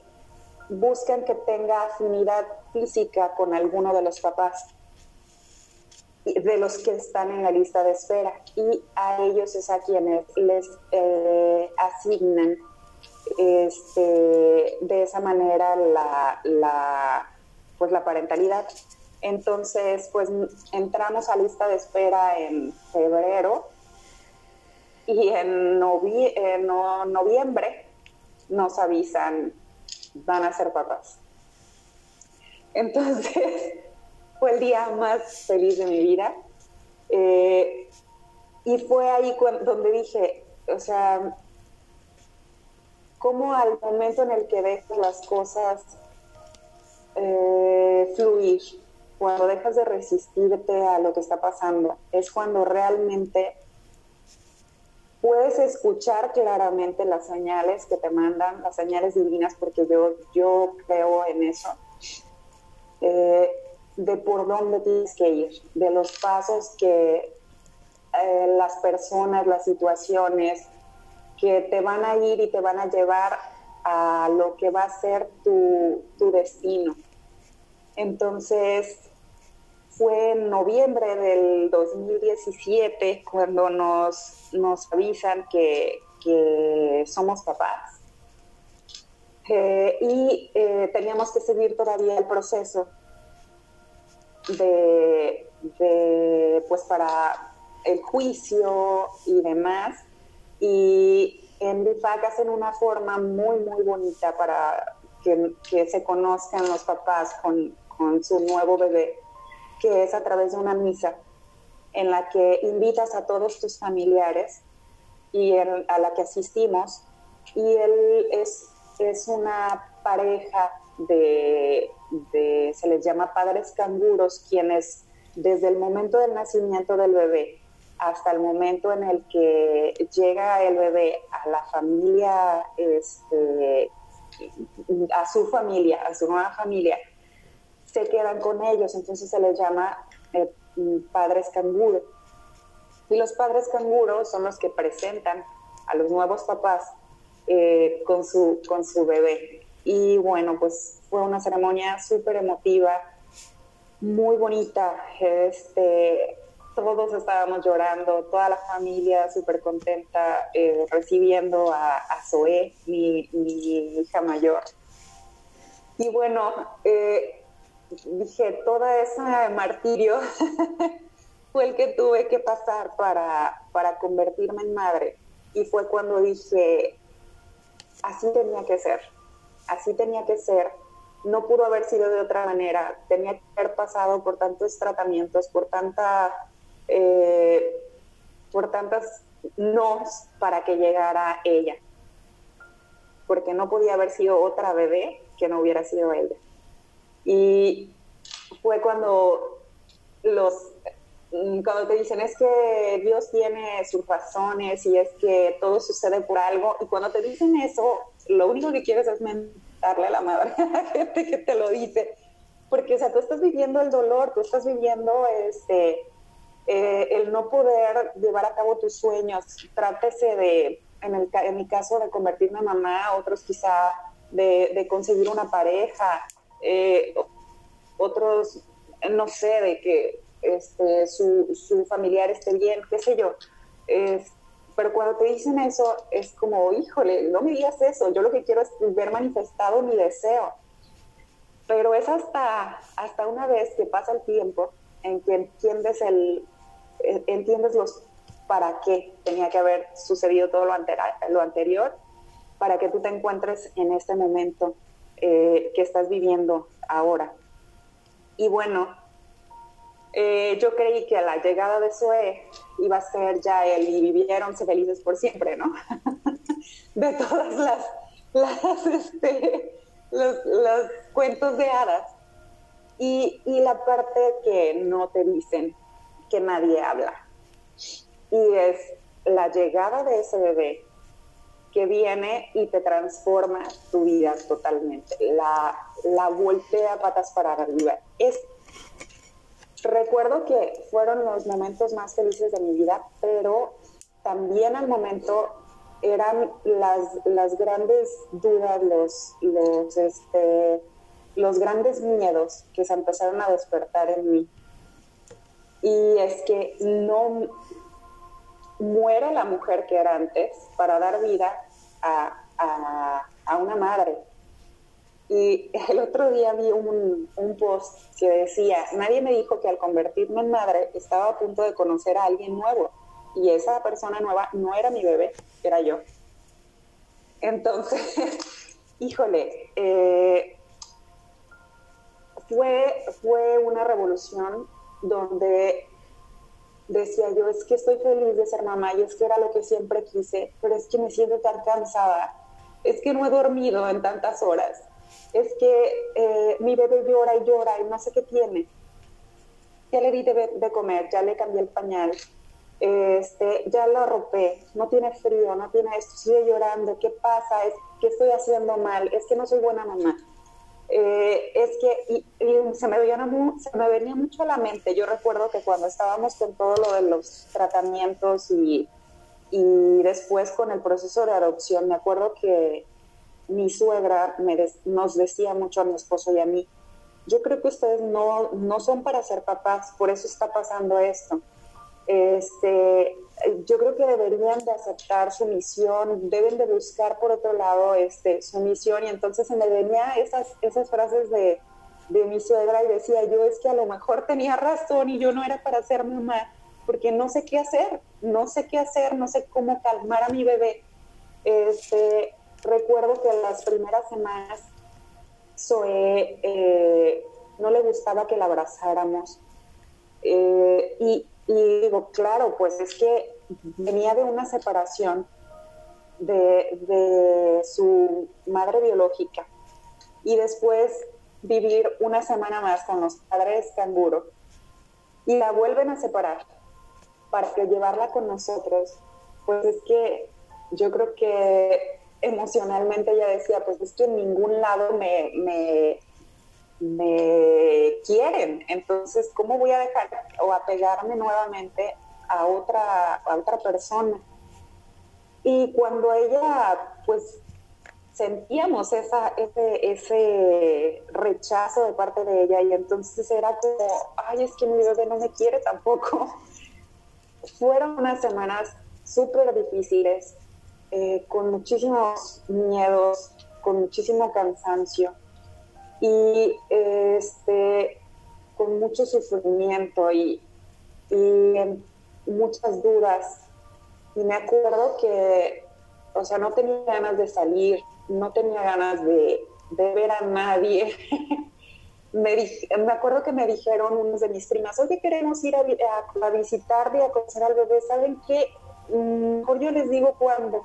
buscan que tenga afinidad física con alguno de los papás de los que están en la lista de espera y a ellos es a quienes les eh, asignan este, de esa manera la pues la parentalidad. Entonces, pues entramos a lista de espera en febrero y en, noviembre nos avisan, van a ser papás. Entonces, *laughs* fue el día más feliz de mi vida. Eh, y fue ahí donde dije, o sea, como al momento en el que dejas las cosas eh, fluir, cuando dejas de resistirte a lo que está pasando, es cuando realmente puedes escuchar claramente las señales que te mandan, las señales divinas, porque yo, yo creo en eso, eh, de por dónde tienes que ir, de los pasos que eh, las personas, las situaciones que te van a ir y te van a llevar a lo que va a ser tu, tu destino. Entonces, fue en noviembre del 2017 cuando nos, nos avisan que, somos papás. Eh, y eh, teníamos que seguir todavía el proceso de, pues para el juicio y demás. Y en BIFAC hacen una forma muy, muy bonita para que, se conozcan los papás con, con su nuevo bebé, que es a través de una misa en la que invitas a todos tus familiares y a la que asistimos. Y él es, es una pareja de, se les llama padres canguros, quienes desde el momento del nacimiento del bebé hasta el momento en el que llega el bebé a la familia, este, a su familia, a su nueva familia, se quedan con ellos, entonces se les llama eh, padres canguro. Y los padres canguros son los que presentan a los nuevos papás eh, con, su, con su bebé. Y bueno, pues fue una ceremonia súper emotiva, muy bonita. Este, todos estábamos llorando, toda la familia súper contenta eh, recibiendo a, a Zoé, mi, hija mayor. Y bueno, eh, dije, todo ese martirio *laughs* fue el que tuve que pasar para, para convertirme en madre. Y fue cuando dije, así tenía que ser, así tenía que ser. No pudo haber sido de otra manera. Tenía que haber pasado por tantos tratamientos, por tanta, eh, por tantas nos para que llegara ella. Porque no podía haber sido otra bebé que no hubiera sido ella. Y fue cuando los cuando te dicen es que Dios tiene sus razones y es que todo sucede por algo, y cuando te dicen eso, lo único que quieres es mentarle a la madre a la gente que te lo dice, porque o sea, tú estás viviendo el dolor, tú estás viviendo este, eh, el no poder llevar a cabo tus sueños, trátese de, en, el, en mi caso, de convertirme en mamá, otros quizá de, de conseguir una pareja, eh, otros, no sé, de que este, su, familiar esté bien, qué sé yo. pero cuando te dicen eso, es como, híjole, no me digas eso, yo lo que quiero es ver manifestado mi deseo. Pero es hasta, hasta una vez que pasa el tiempo en que entiendes, el, entiendes los para qué tenía que haber sucedido todo lo, anterior, para que tú te encuentres en este momento eh, que estás viviendo ahora. Y bueno, eh, yo creí que a la llegada de Zoe iba a ser ya él y vivieron felices por siempre, ¿no? *laughs* de todas las, las este, los, cuentos de hadas. Y, y, la parte que no te dicen, que nadie habla. Y es la llegada de ese bebé que viene y te transforma tu vida totalmente. La, la voltea patas para arriba. Es recuerdo que fueron los momentos más felices de mi vida, pero también al momento eran las, las grandes dudas, los, los, este, los grandes miedos que se empezaron a despertar en mí. Y es que no muere la mujer que era antes para dar vida a, a, a una madre y el otro día vi un, un, post que decía, nadie me dijo que al convertirme en madre estaba a punto de conocer a alguien nuevo. Y esa persona nueva no era mi bebé, era yo. Entonces, *laughs* híjole, eh, fue, fue una revolución donde decía yo, es que estoy feliz de ser mamá y es que era lo que siempre quise, pero es que me siento tan cansada, es que no he dormido en tantas horas es que eh, mi bebé llora y llora y no sé qué tiene. Ya le di de, comer, ya le cambié el pañal, este, ya lo arropé, no tiene frío, no tiene esto, sigue llorando, ¿qué pasa? Es que estoy haciendo mal, es que no soy buena mamá. Eh, es que se, me venía, me mucho a la mente. Yo recuerdo que cuando estábamos con todo lo de los tratamientos y, y después con el proceso de adopción, me acuerdo que mi suegra nos decía mucho a mi esposo y a mí, yo creo que ustedes no, no son para ser papás, por eso está pasando esto. Este, yo creo que deberían de aceptar su misión, deben de buscar por otro lado este, su misión y entonces se me venía esas, esas frases de, de mi suegra y decía yo es que a lo mejor tenía razón y yo no era para ser mamá, porque no sé qué hacer, no sé qué hacer, no sé cómo calmar a mi bebé. Este, recuerdo que las primeras semanas Zoe eh, no le gustaba que la abrazáramos. Eh, y, digo, claro, pues es que venía de una separación de, de su madre biológica y después vivir una semana más con los padres canguro. Y la vuelven a separar para que llevarla con nosotros, pues es que yo creo que emocionalmente ella decía, pues es que en ningún lado me, me quieren, entonces, ¿cómo voy a dejar o apegarme nuevamente a otra, a otra persona? Y cuando ella, pues, sentíamos esa, ese, ese rechazo de parte de ella y entonces era como, ay, es que mi bebé no me quiere tampoco. *laughs* Fueron unas semanas súper difíciles, eh, con muchísimos miedos, con muchísimo cansancio y este, con mucho sufrimiento y, y muchas dudas. Y me acuerdo que, o sea, no tenía ganas de salir, no tenía ganas de, ver a nadie. *laughs* me, me, acuerdo que me dijeron unos de mis primas, oye, queremos ir a, a, a visitar y a conocer al bebé, ¿saben qué? Mejor yo les digo cuándo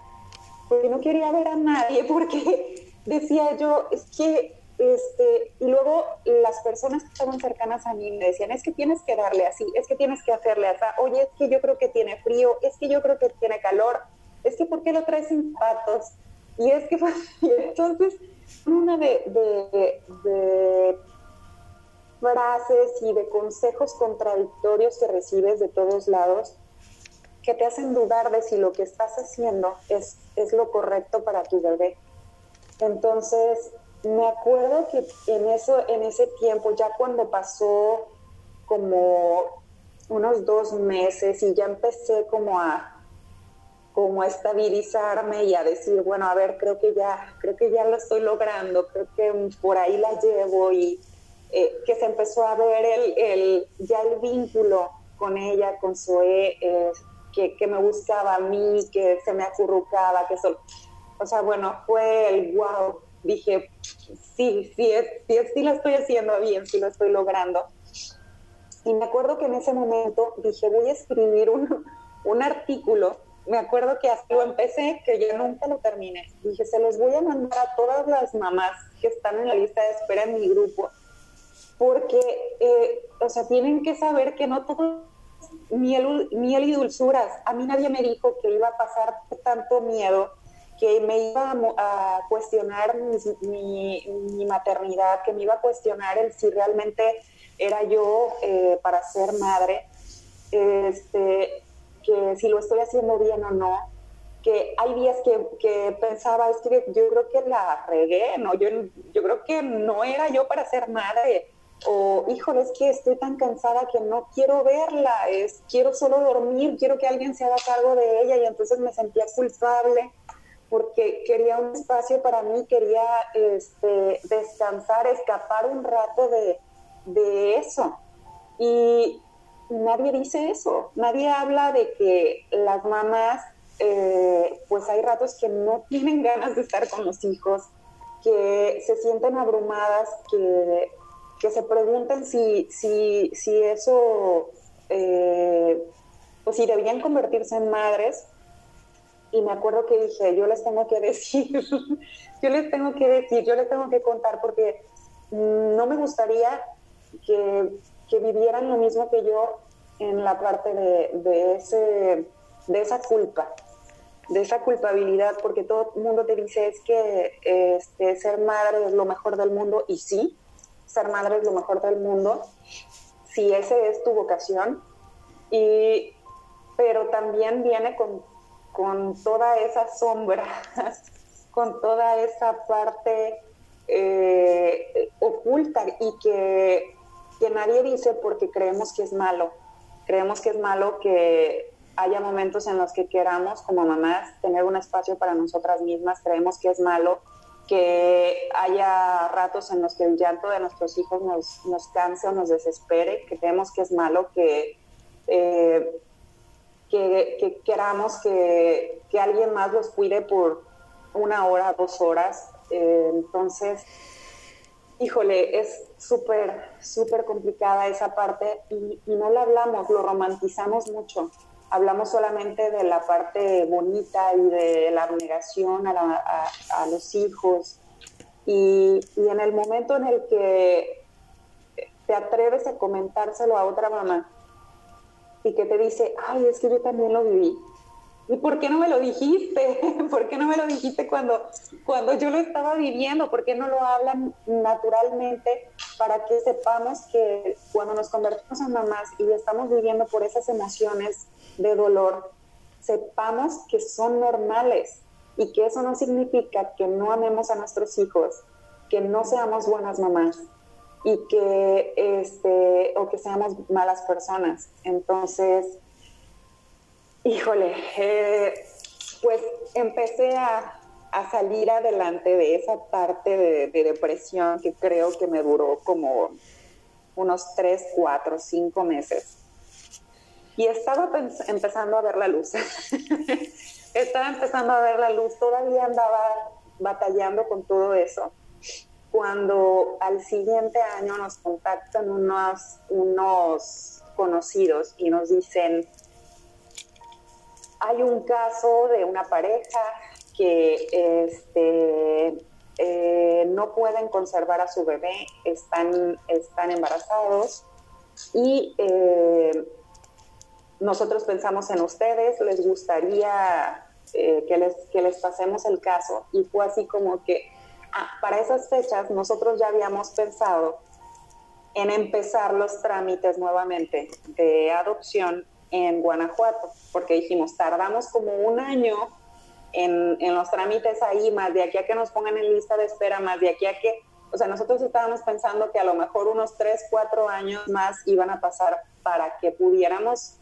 porque no quería ver a nadie, *laughs* porque decía yo, es que, este, y luego las personas que estaban cercanas a mí me decían, es que tienes que darle así, es que tienes que hacerle así, oye, es que yo creo que tiene frío, es que yo creo que tiene calor, es que ¿por qué lo traes sin zapatos? Y es que, *laughs* entonces, una de, de, de frases y de consejos contradictorios que recibes de todos lados, que te hacen dudar de si lo que estás haciendo es, es lo correcto para tu bebé. Entonces, me acuerdo que en, eso, en ese tiempo, ya cuando pasó como unos dos meses y ya empecé como a como a estabilizarme y a decir, bueno, a ver, creo que ya, creo que ya lo estoy logrando, creo que por ahí la llevo y eh, que se empezó a ver el, el, ya el vínculo con ella, con Zoe, eh, que, me buscaba a mí, que se me acurrucaba, que solo... O sea, bueno, fue el wow. Dije, sí, sí, sí, sí lo estoy haciendo bien, sí lo estoy logrando. Y me acuerdo que en ese momento dije, voy a escribir un, un artículo. Me acuerdo que así lo empecé, que ya nunca lo terminé. Dije, se los voy a mandar a todas las mamás que están en la lista de espera en mi grupo, porque, eh, o sea, tienen que saber que no todo miel, miel y dulzuras. A mí nadie me dijo que iba a pasar tanto miedo, que me iba a, cuestionar mi, maternidad, que me iba a cuestionar el si realmente era yo eh, para ser madre, este, que si lo estoy haciendo bien o no, que hay días que, que, pensaba, es que yo creo que la regué, ¿no? Yo, yo creo que no era yo para ser madre, o híjole, es que estoy tan cansada que no quiero verla, es quiero solo dormir, quiero que alguien se haga cargo de ella y entonces me sentía culpable porque quería un espacio para mí, quería este, descansar, escapar un rato de, de eso. Y nadie dice eso, nadie habla de que las mamás, eh, pues hay ratos que no *laughs* tienen ganas de estar con los hijos, que se sienten abrumadas, que que se pregunten si, si, si eso, eh, pues si debían convertirse en madres. Y me acuerdo que dije, yo les tengo que decir, *laughs* yo les tengo que decir, yo les tengo que contar, porque no me gustaría que, que vivieran lo mismo que yo en la parte de, de, ese, de esa culpa, de esa culpabilidad, porque todo el mundo te dice es que este, ser madre es lo mejor del mundo, y sí, ser madre es lo mejor del mundo, si ese es tu vocación, y, pero también viene con, con toda esa sombra, *laughs* con toda esa parte eh, oculta y que, que nadie dice porque creemos que es malo. Creemos que es malo que haya momentos en los que queramos como mamás tener un espacio para nosotras mismas, creemos que es malo que haya ratos en los que el llanto de nuestros hijos nos, nos canse o nos desespere, que creemos que es malo, que, eh, que, queramos que, que, alguien más los cuide por una hora, dos horas. Eh, entonces, híjole, es súper, súper complicada esa parte y, y no la hablamos, lo romantizamos mucho hablamos solamente de la parte bonita y de la abnegación a, los hijos. Y, en el momento en el que te atreves a comentárselo a otra mamá y que te dice, ay, es que yo también lo viví. ¿Y por qué no me lo dijiste? *laughs* ¿Por qué no me lo dijiste cuando, cuando yo lo estaba viviendo? ¿Por qué no lo hablan naturalmente para que sepamos que cuando nos convertimos en mamás y estamos viviendo por esas emociones de dolor, sepamos que son normales y que eso no significa que no amemos a nuestros hijos, que no seamos buenas mamás y que este o que seamos malas personas. Entonces, híjole, eh, pues empecé a, salir adelante de esa parte de, depresión que creo que me duró como unos tres, cuatro, cinco meses y estaba empezando a ver la luz. *laughs* estaba empezando a ver la luz, todavía andaba batallando con todo eso. Cuando al siguiente año nos contactan unos, unos conocidos y nos dicen, hay un caso de una pareja que este, eh, no pueden conservar a su bebé, están, están embarazados y eh, nosotros pensamos en ustedes, les gustaría eh, que, les, que les pasemos el caso. Y fue así como que para esas fechas nosotros ya habíamos pensado en empezar los trámites nuevamente de adopción en Guanajuato, porque dijimos, tardamos como un año en, en, los trámites ahí, más de aquí a que nos pongan en lista de espera, más de aquí a que, o sea, nosotros estábamos pensando que a lo mejor unos tres, cuatro años más iban a pasar para que pudiéramos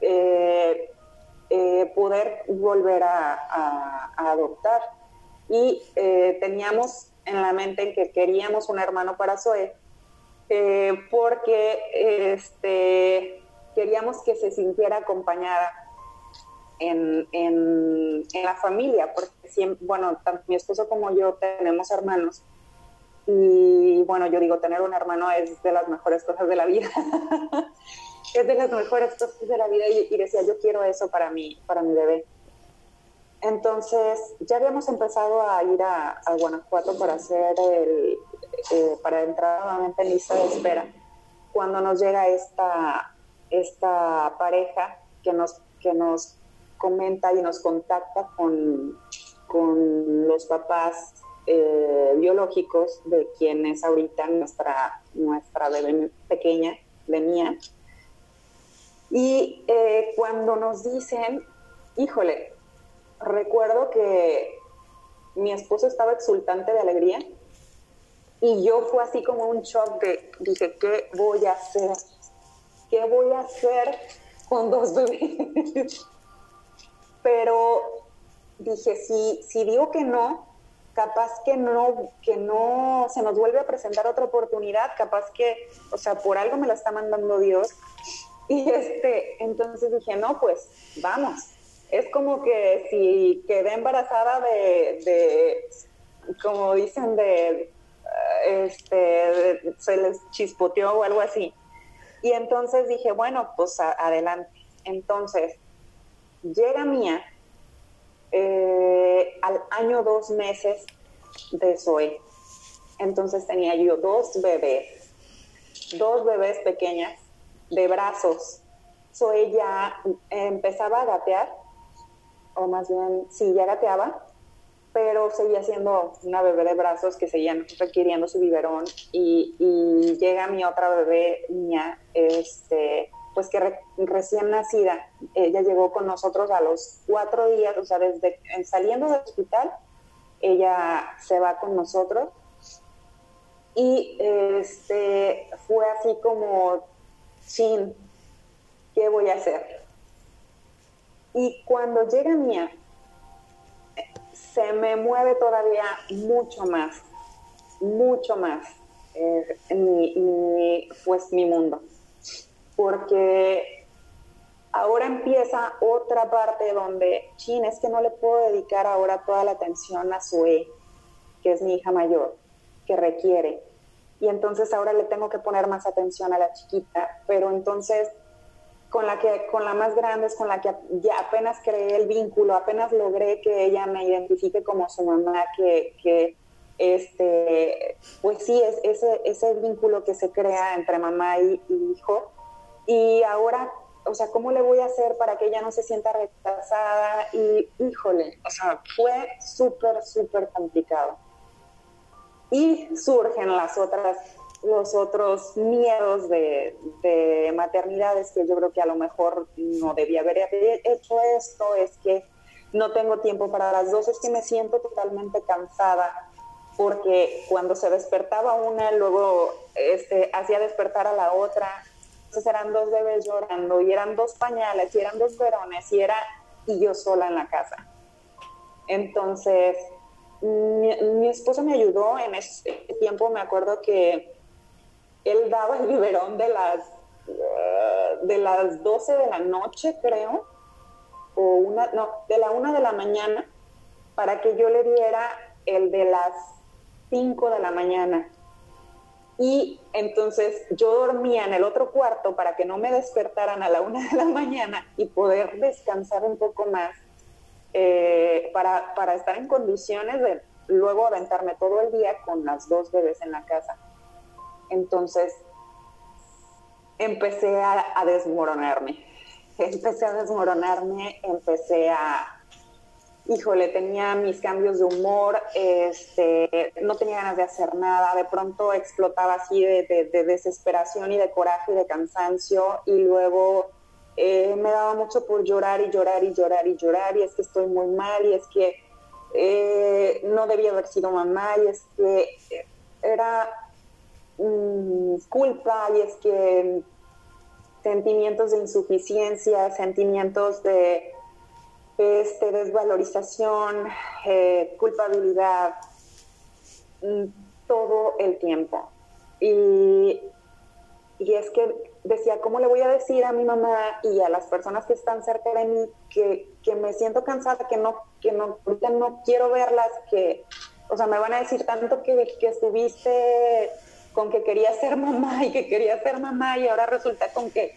eh, eh, poder volver a, adoptar. Y eh, teníamos en la mente que queríamos un hermano para Zoe, porque este, queríamos que se sintiera acompañada en, en, la familia, porque siempre, bueno, tanto mi esposo como yo tenemos hermanos. Y bueno, yo digo, tener un hermano es de las mejores cosas de la vida. *laughs* es de las mejores cosas de la vida y, decía, yo quiero eso para mí, para mi bebé. Entonces, ya habíamos empezado a ir a, Guanajuato para hacer el, eh, para entrar nuevamente en lista de espera. Cuando nos llega esta, esta pareja que nos, que nos comenta y nos contacta con, con los papás eh, biológicos de quien es ahorita nuestra, nuestra bebé pequeña, de mía, y eh, cuando nos dicen, híjole, recuerdo que mi esposo estaba exultante de alegría y yo fue así como un shock de, dije, ¿qué voy a hacer? ¿Qué voy a hacer con dos bebés? *laughs* Pero dije, si, si digo que no, capaz que no, que no se nos vuelve a presentar otra oportunidad, capaz que, o sea, por algo me la está mandando Dios *laughs* y este, entonces dije, no, pues vamos. Es como que si quedé embarazada de, como dicen, de, este, se les chispoteó o algo así. Y entonces dije, bueno, pues adelante. Entonces, llega Mía eh, al año dos meses de Zoe. Entonces tenía yo dos bebés, dos bebés pequeñas de brazos. So ella empezaba a gatear, o más bien, sí, ya gateaba, pero seguía siendo una bebé de brazos que seguían requiriendo su biberón y, llega mi otra bebé niña, este, pues que recién nacida, ella llegó con nosotros a los cuatro días, o sea, desde saliendo del hospital, ella se va con nosotros y este, fue así como sin ¿qué voy a hacer? Y cuando llega Mía, se me mueve todavía mucho más, mucho más eh, mi, pues mi mundo. Porque ahora empieza otra parte donde, chin, es que no le puedo dedicar ahora toda la atención a Sue, que es mi hija mayor, que requiere. Y entonces ahora le tengo que poner más atención a la chiquita, pero entonces con la que con la más grande es con la que apenas creé el vínculo, apenas logré que ella me identifique como su mamá, que, que este, pues sí, es ese, ese vínculo que se crea entre mamá y, hijo. Y ahora, o sea, ¿cómo le voy a hacer para que ella no se sienta rechazada? Y híjole, o sea, fue súper, súper complicado. Y surgen las otras los otros miedos de, maternidades que yo creo que a lo mejor no debía haber hecho esto, es que no tengo tiempo para las dos, es que me siento totalmente cansada porque cuando se despertaba una, luego este, hacía despertar a la otra, entonces eran dos bebés llorando y eran dos pañales y eran dos verones y era y yo sola en la casa. Entonces, mi, mi esposo me ayudó en ese tiempo, me acuerdo que él daba el biberón de las, eh, de las 12 de la noche, creo, o una, no, de la 1 de la mañana, para que yo le diera el de las 5 de la mañana. Y entonces yo dormía en el otro cuarto para que no me despertaran a la 1 de la mañana y poder descansar un poco más eh, para, para estar en condiciones de luego aventarme todo el día con las dos bebés en la casa. Entonces empecé a, desmoronarme. *laughs* Empecé a desmoronarme, empecé a, híjole, tenía mis cambios de humor, este, no tenía ganas de hacer nada, de pronto explotaba así de, desesperación y de coraje y de cansancio y luego eh, me daba mucho por llorar y llorar y llorar y llorar y es que estoy muy mal y es que eh, no debía haber sido mamá y es que era Mm, culpa y es que sentimientos de insuficiencia, sentimientos de este, desvalorización, eh, culpabilidad, mm, todo el tiempo. Y, y, es que decía, ¿cómo le voy a decir a mi mamá y a las personas que están cerca de mí que, que me siento cansada, que no, que no, no quiero verlas, que, o sea, me van a decir tanto que, que estuviste con que quería ser mamá y que quería ser mamá y ahora resulta con que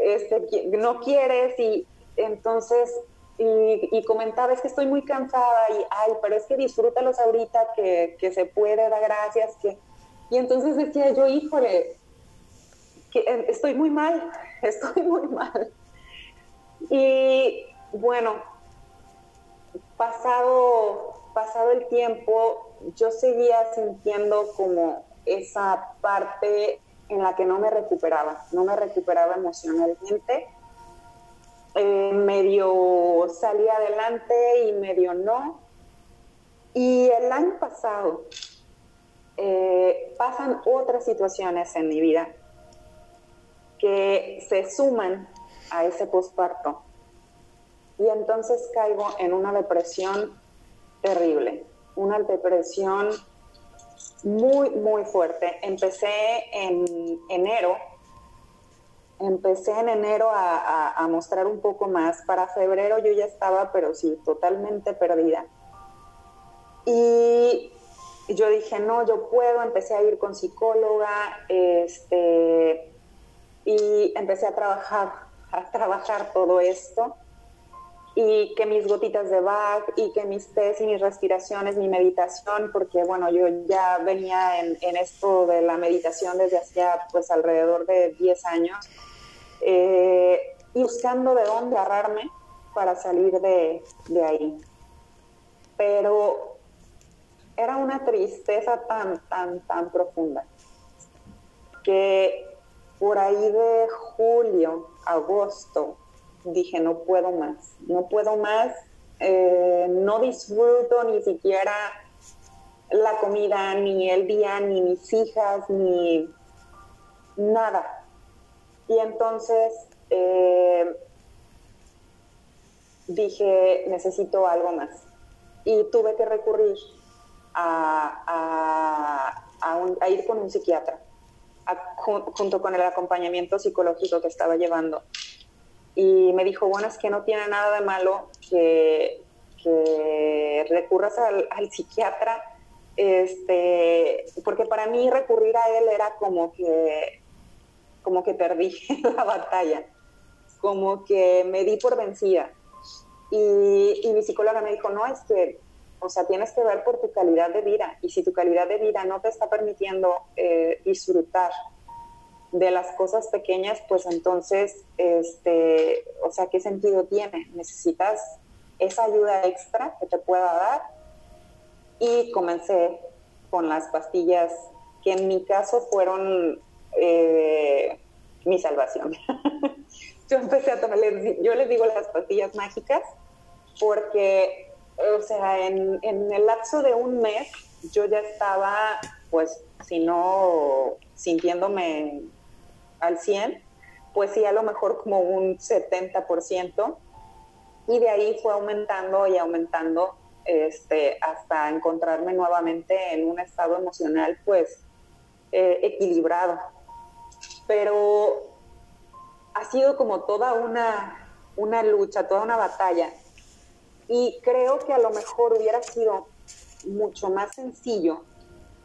este, no quieres y entonces y, comentaba es que estoy muy cansada y ay pero es que disfrútalos ahorita que, que se puede da gracias que y entonces decía yo híjole que eh, estoy muy mal *laughs* estoy muy mal y bueno pasado pasado el tiempo yo seguía sintiendo como esa parte en la que no me recuperaba, no me recuperaba emocionalmente. Eh, medio salí adelante y medio no. Y el año pasado eh, pasan otras situaciones en mi vida que se suman a ese posparto. Y entonces caigo en una depresión terrible, una depresión muy, muy fuerte. Empecé en enero, empecé en enero a, mostrar un poco más. Para febrero yo ya estaba, pero sí, totalmente perdida. Y yo dije, no, yo puedo, empecé a ir con psicóloga, este, y empecé a trabajar, a trabajar todo esto y que mis gotitas de Bach y que mis test y mis respiraciones, mi meditación, porque bueno, yo ya venía en, esto de la meditación desde hacía pues alrededor de 10 años eh, y buscando de dónde agarrarme para salir de, de ahí. Pero era una tristeza tan, tan, tan profunda que por ahí de julio, agosto, dije, no puedo más, no puedo más, eh, no disfruto ni siquiera la comida, ni el día, ni mis hijas, ni nada. Y entonces eh, dije, necesito algo más. y tuve que recurrir a, a, ir con un psiquiatra, junto con el acompañamiento psicológico que estaba llevando. Y me dijo, bueno, es que no tiene nada de malo que, que recurras al, al psiquiatra este, porque para mí recurrir a él era como que, como que perdí *laughs* la batalla, como que me di por vencida. Y, y, mi psicóloga me dijo, no, es que, o sea, tienes que ver por tu calidad de vida. Y si tu calidad de vida no te está permitiendo eh, disfrutar de las cosas pequeñas, pues entonces, este, o sea, ¿qué sentido tiene? Necesitas esa ayuda extra que te pueda dar y comencé con las pastillas que en mi caso fueron eh, mi salvación. *laughs* yo empecé a tomar, yo les digo las pastillas mágicas porque, o sea, en, en el lapso de un mes yo ya estaba, pues, si no sintiéndome al 100, pues sí, a lo mejor como un 70%, y de ahí fue aumentando y aumentando este, hasta encontrarme nuevamente en un estado emocional pues eh, equilibrado. Pero ha sido como toda una, una lucha, toda una batalla. Y creo que a lo mejor hubiera sido mucho más sencillo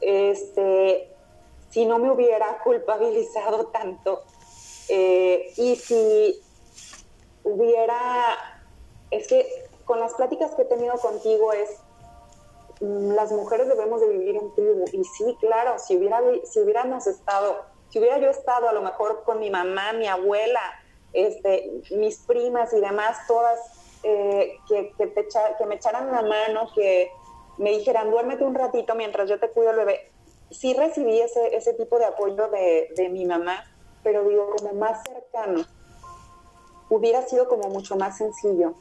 este, si no me hubiera culpabilizado tanto eh, y si hubiera, es que con las pláticas que he tenido contigo es, mm, las mujeres debemos de vivir en tribu. Y sí, claro, si, hubiera, si hubiéramos estado, si hubiera yo estado a lo mejor con mi mamá, mi abuela, este, mis primas y demás, todas eh, que, que, que me echaran la mano, que me dijeran, duérmete un ratito mientras yo te cuido el bebé. Sí recibí ese, ese tipo de apoyo de, de mi mamá, pero digo, como más cercano, hubiera sido como mucho más sencillo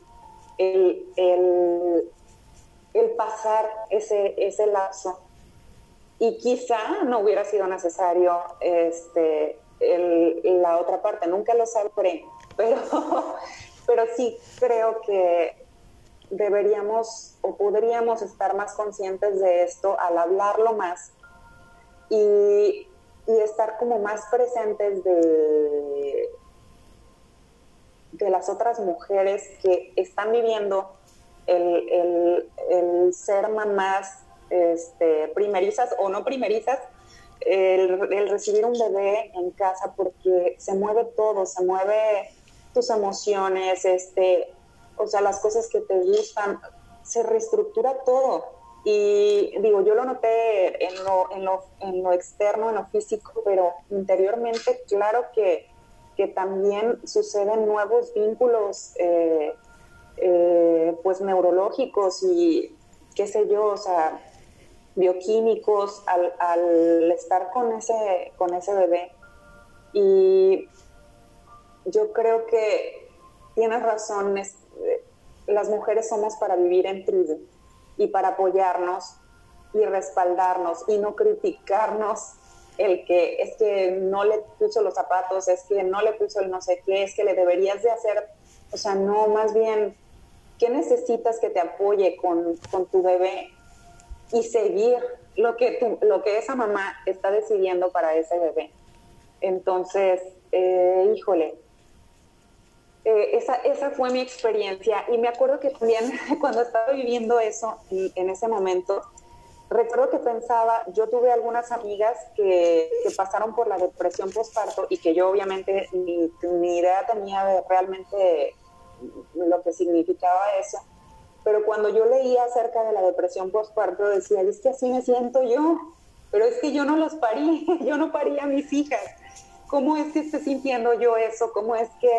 el, el, pasar ese, ese lapso. Y quizá no hubiera sido necesario este, la otra parte, nunca lo sabré, *laughs* pero, pero sí creo que deberíamos o podríamos estar más conscientes de esto al hablarlo más y, estar como más presentes de, de las otras mujeres que están viviendo el, ser mamás este, primerizas o no primerizas, el, recibir un bebé en casa porque se mueve todo, se mueve tus emociones, este, o sea, las cosas que te gustan, se reestructura todo. Y digo, yo lo noté en lo, en lo, en lo externo, en lo físico, pero interiormente, claro que que también suceden nuevos vínculos eh, eh, pues neurológicos y qué sé yo, o sea, bioquímicos al, estar con ese, con ese bebé. Y yo creo que tienes razón, las mujeres somos para vivir en tribu y para apoyarnos y respaldarnos y no criticarnos el que es que no le puso los zapatos, es que no le puso el no sé qué, es que le deberías de hacer, o sea, no, más bien, ¿qué necesitas que te apoye con, tu bebé y seguir lo que, lo que esa mamá está decidiendo para ese bebé? Entonces, eh, híjole, eh, esa, esa fue mi experiencia y me acuerdo que también *laughs* cuando estaba viviendo eso en ese momento, recuerdo que pensaba, yo tuve algunas amigas que, pasaron por la depresión postparto y que yo obviamente ni, idea tenía de realmente lo que significaba eso. Pero cuando yo leía acerca de la depresión postparto decía, es que así me siento yo, pero es que yo no los parí, *laughs* yo no parí a mis hijas. ¿Cómo es que esté sintiendo yo eso? ¿Cómo es que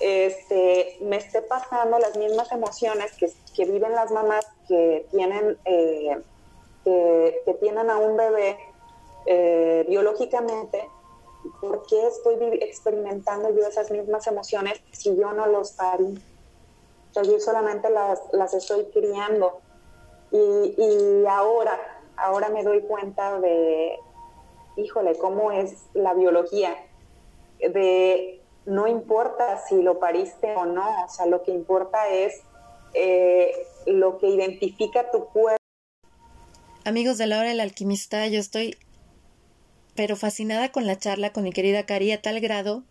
este, me esté pasando las mismas emociones que, viven las mamás que tienen... Eh, que, tienen a un bebé eh, biológicamente, ¿por qué estoy experimentando yo esas mismas emociones si yo no los parí? yo solamente las, las estoy criando. Y, y, ahora, ahora me doy cuenta de, híjole, cómo es la biología, de no importa si lo pariste o no, o sea, lo que importa es eh, lo que identifica tu cuerpo. Amigos de la hora del alquimista, yo estoy pero fascinada con la charla con mi querida Cari a tal grado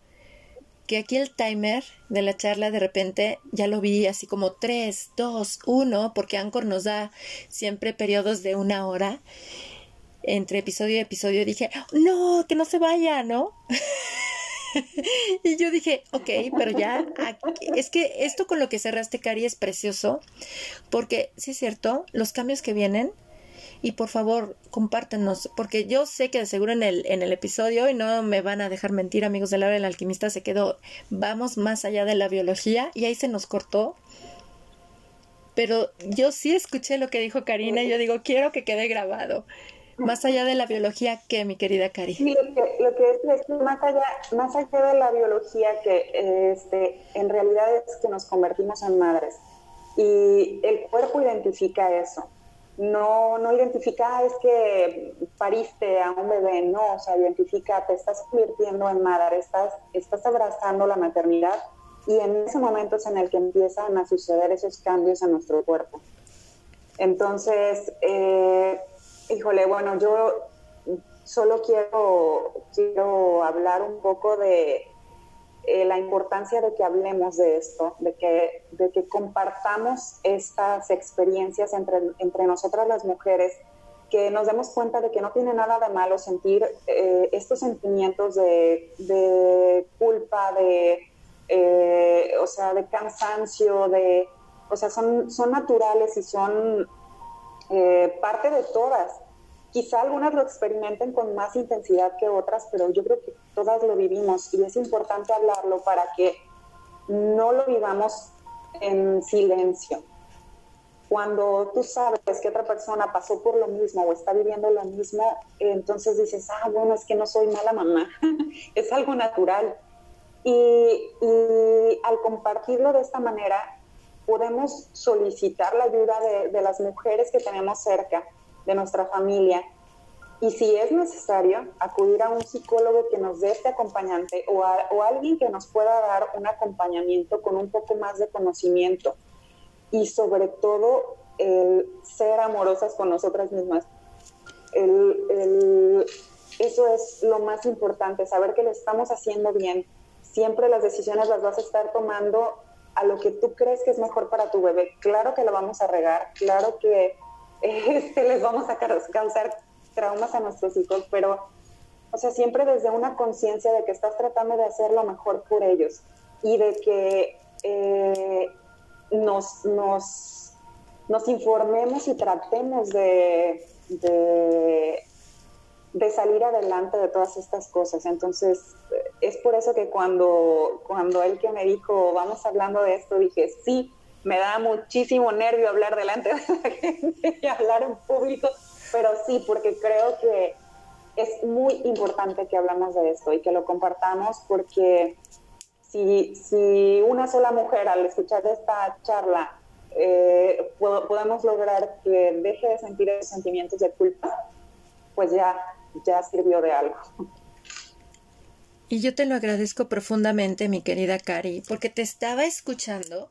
que aquí el timer de la charla de repente ya lo vi así como 3, 2, 1, porque Anchor nos da siempre periodos de una hora entre episodio y episodio. Dije, no, que no se vaya, ¿no? *laughs* *laughs* y yo dije, ok, pero ya, es que esto con lo que cerraste, Cari, es precioso, porque sí es cierto, los cambios que vienen, y por favor, compártenos, porque yo sé que de seguro en el, en el episodio, y no me van a dejar mentir, amigos de la hora del alquimista, se quedó, vamos más allá de la biología, y ahí se nos cortó. Pero yo sí escuché lo que dijo Karina y yo digo, quiero que quede grabado. Más allá de la biología, ¿qué, mi querida Cari? Sí, lo que, lo que es, es más allá, más allá de la biología, que este, en realidad es que nos convertimos en madres. Y el cuerpo identifica eso. No, no identifica, ah, es que pariste a un bebé, no, o sea, identifica, te estás convirtiendo en madre, estás, estás abrazando la maternidad y en ese momento es en el que empiezan a suceder esos cambios en nuestro cuerpo. Entonces, eh, Híjole, bueno, yo solo quiero, quiero hablar un poco de eh, la importancia de que hablemos de esto, de que, de que compartamos estas experiencias entre, entre nosotras las mujeres, que nos demos cuenta de que no tiene nada de malo sentir eh, estos sentimientos de, culpa, de, eh, o sea, de cansancio, de, o sea, son, son naturales y son parte de todas. Quizá algunas lo experimenten con más intensidad que otras, pero yo creo que todas lo vivimos y es importante hablarlo para que no lo vivamos en silencio. Cuando tú sabes que otra persona pasó por lo mismo o está viviendo lo mismo, entonces dices, ah, bueno, es que no soy mala mamá, *laughs* es algo natural. Y, y, al compartirlo de esta manera, podemos solicitar la ayuda de, las mujeres que tenemos cerca, de nuestra familia, y si es necesario, acudir a un psicólogo que nos dé este acompañante o, o alguien que nos pueda dar un acompañamiento con un poco más de conocimiento. Y sobre todo, el ser amorosas con nosotras mismas. El, eso es lo más importante, saber que lo estamos haciendo bien. Siempre las decisiones las vas a estar tomando a lo que tú crees que es mejor para tu bebé. Claro que lo vamos a regar, claro que este, les vamos a causar traumas a nuestros hijos, pero, o sea, siempre desde una conciencia de que estás tratando de hacer lo mejor por ellos y de que eh, nos, nos, nos, informemos y tratemos de, de, de salir adelante de todas estas cosas. Entonces, es por eso que cuando, cuando él que me dijo, vamos hablando de esto, dije, sí, me da muchísimo nervio hablar delante *laughs* de la gente y hablar en público, pero sí, porque creo que es muy importante que hablamos de esto y que lo compartamos porque si, si una sola mujer al escuchar esta charla eh, podemos lograr que deje de sentir esos sentimientos de culpa, pues ya, ya sirvió de algo. Y yo te lo agradezco profundamente, mi querida Cari, porque te estaba escuchando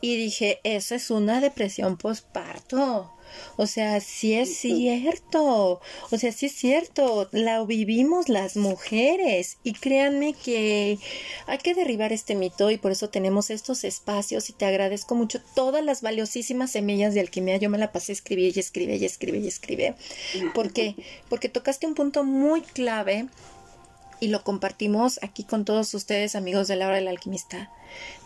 y dije, eso es una depresión postparto. O sea, sí es cierto. O sea, sí es cierto. La vivimos las mujeres. Y créanme que hay que derribar este mito y por eso tenemos estos espacios y te agradezco mucho todas las valiosísimas semillas de alquimia. Yo me la pasé escribir y escribir y escribir y escribir. ¿Por qué? Porque tocaste un punto muy clave y lo compartimos aquí con todos ustedes, amigos de la hora del alquimista.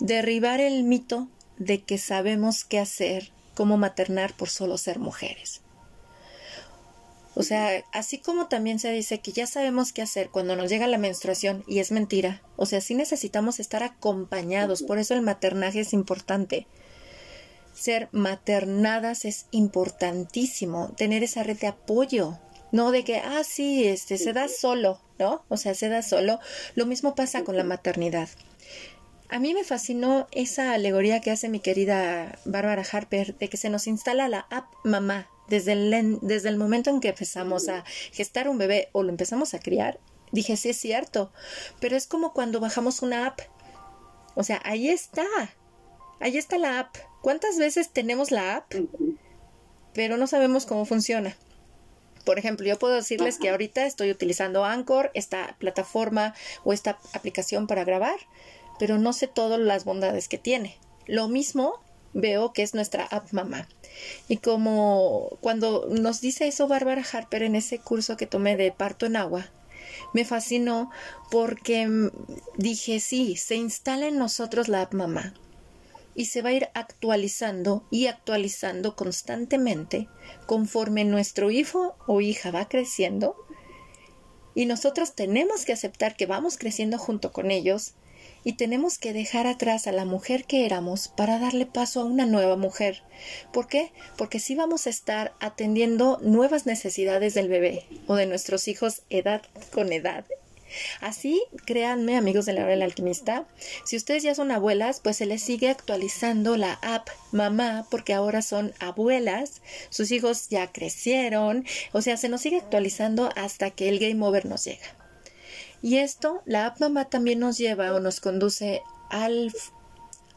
Derribar el mito de que sabemos qué hacer, cómo maternar por solo ser mujeres. O sea, así como también se dice que ya sabemos qué hacer cuando nos llega la menstruación y es mentira, o sea, sí necesitamos estar acompañados, por eso el maternaje es importante. Ser maternadas es importantísimo, tener esa red de apoyo, no de que, ah, sí, este, se da solo, ¿no? O sea, se da solo. Lo mismo pasa con la maternidad. A mí me fascinó esa alegoría que hace mi querida Bárbara Harper de que se nos instala la app mamá desde el, desde el momento en que empezamos a gestar un bebé o lo empezamos a criar. Dije, sí es cierto, pero es como cuando bajamos una app. O sea, ahí está. Ahí está la app. ¿Cuántas veces tenemos la app? Pero no sabemos cómo funciona. Por ejemplo, yo puedo decirles que ahorita estoy utilizando Anchor, esta plataforma o esta aplicación para grabar, pero no sé todas las bondades que tiene. Lo mismo veo que es nuestra app mamá. Y como cuando nos dice eso Bárbara Harper en ese curso que tomé de parto en agua, me fascinó porque dije, sí, se instala en nosotros la app mamá y se va a ir actualizando y actualizando constantemente conforme nuestro hijo o hija va creciendo y nosotros tenemos que aceptar que vamos creciendo junto con ellos y tenemos que dejar atrás a la mujer que éramos para darle paso a una nueva mujer. ¿Por qué? Porque si vamos a estar atendiendo nuevas necesidades del bebé o de nuestros hijos edad con edad Así, créanme, amigos de la hora del alquimista, si ustedes ya son abuelas, pues se les sigue actualizando la app mamá porque ahora son abuelas, sus hijos ya crecieron, o sea, se nos sigue actualizando hasta que el game over nos llega. Y esto, la app mamá también nos lleva o nos conduce al,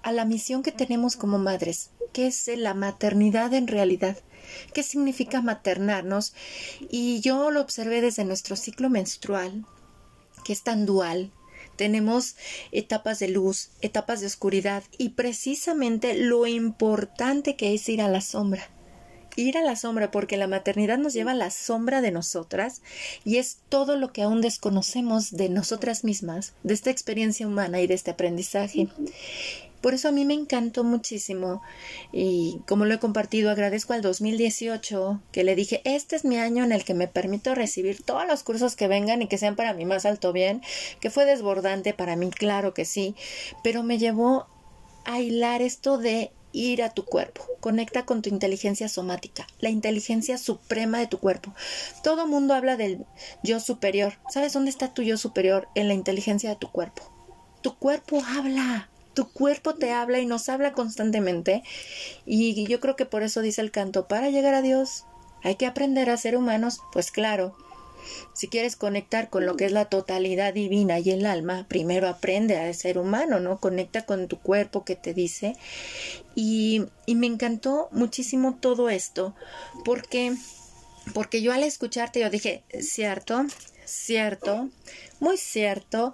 a la misión que tenemos como madres, que es la maternidad en realidad. ¿Qué significa maternarnos? Y yo lo observé desde nuestro ciclo menstrual, que es tan dual. Tenemos etapas de luz, etapas de oscuridad y precisamente lo importante que es ir a la sombra. Ir a la sombra porque la maternidad nos lleva a la sombra de nosotras y es todo lo que aún desconocemos de nosotras mismas, de esta experiencia humana y de este aprendizaje. Por eso a mí me encantó muchísimo y como lo he compartido, agradezco al 2018 que le dije, este es mi año en el que me permito recibir todos los cursos que vengan y que sean para mí más alto bien, que fue desbordante para mí, claro que sí, pero me llevó a hilar esto de ir a tu cuerpo. Conecta con tu inteligencia somática, la inteligencia suprema de tu cuerpo. Todo mundo habla del yo superior. ¿Sabes dónde está tu yo superior? En la inteligencia de tu cuerpo. Tu cuerpo habla. Tu cuerpo te habla y nos habla constantemente. Y yo creo que por eso dice el canto, para llegar a Dios hay que aprender a ser humanos. Pues claro, si quieres conectar con lo que es la totalidad divina y el alma, primero aprende a ser humano, ¿no? Conecta con tu cuerpo que te dice. Y, y me encantó muchísimo todo esto, porque, porque yo al escucharte yo dije, cierto, cierto, muy cierto,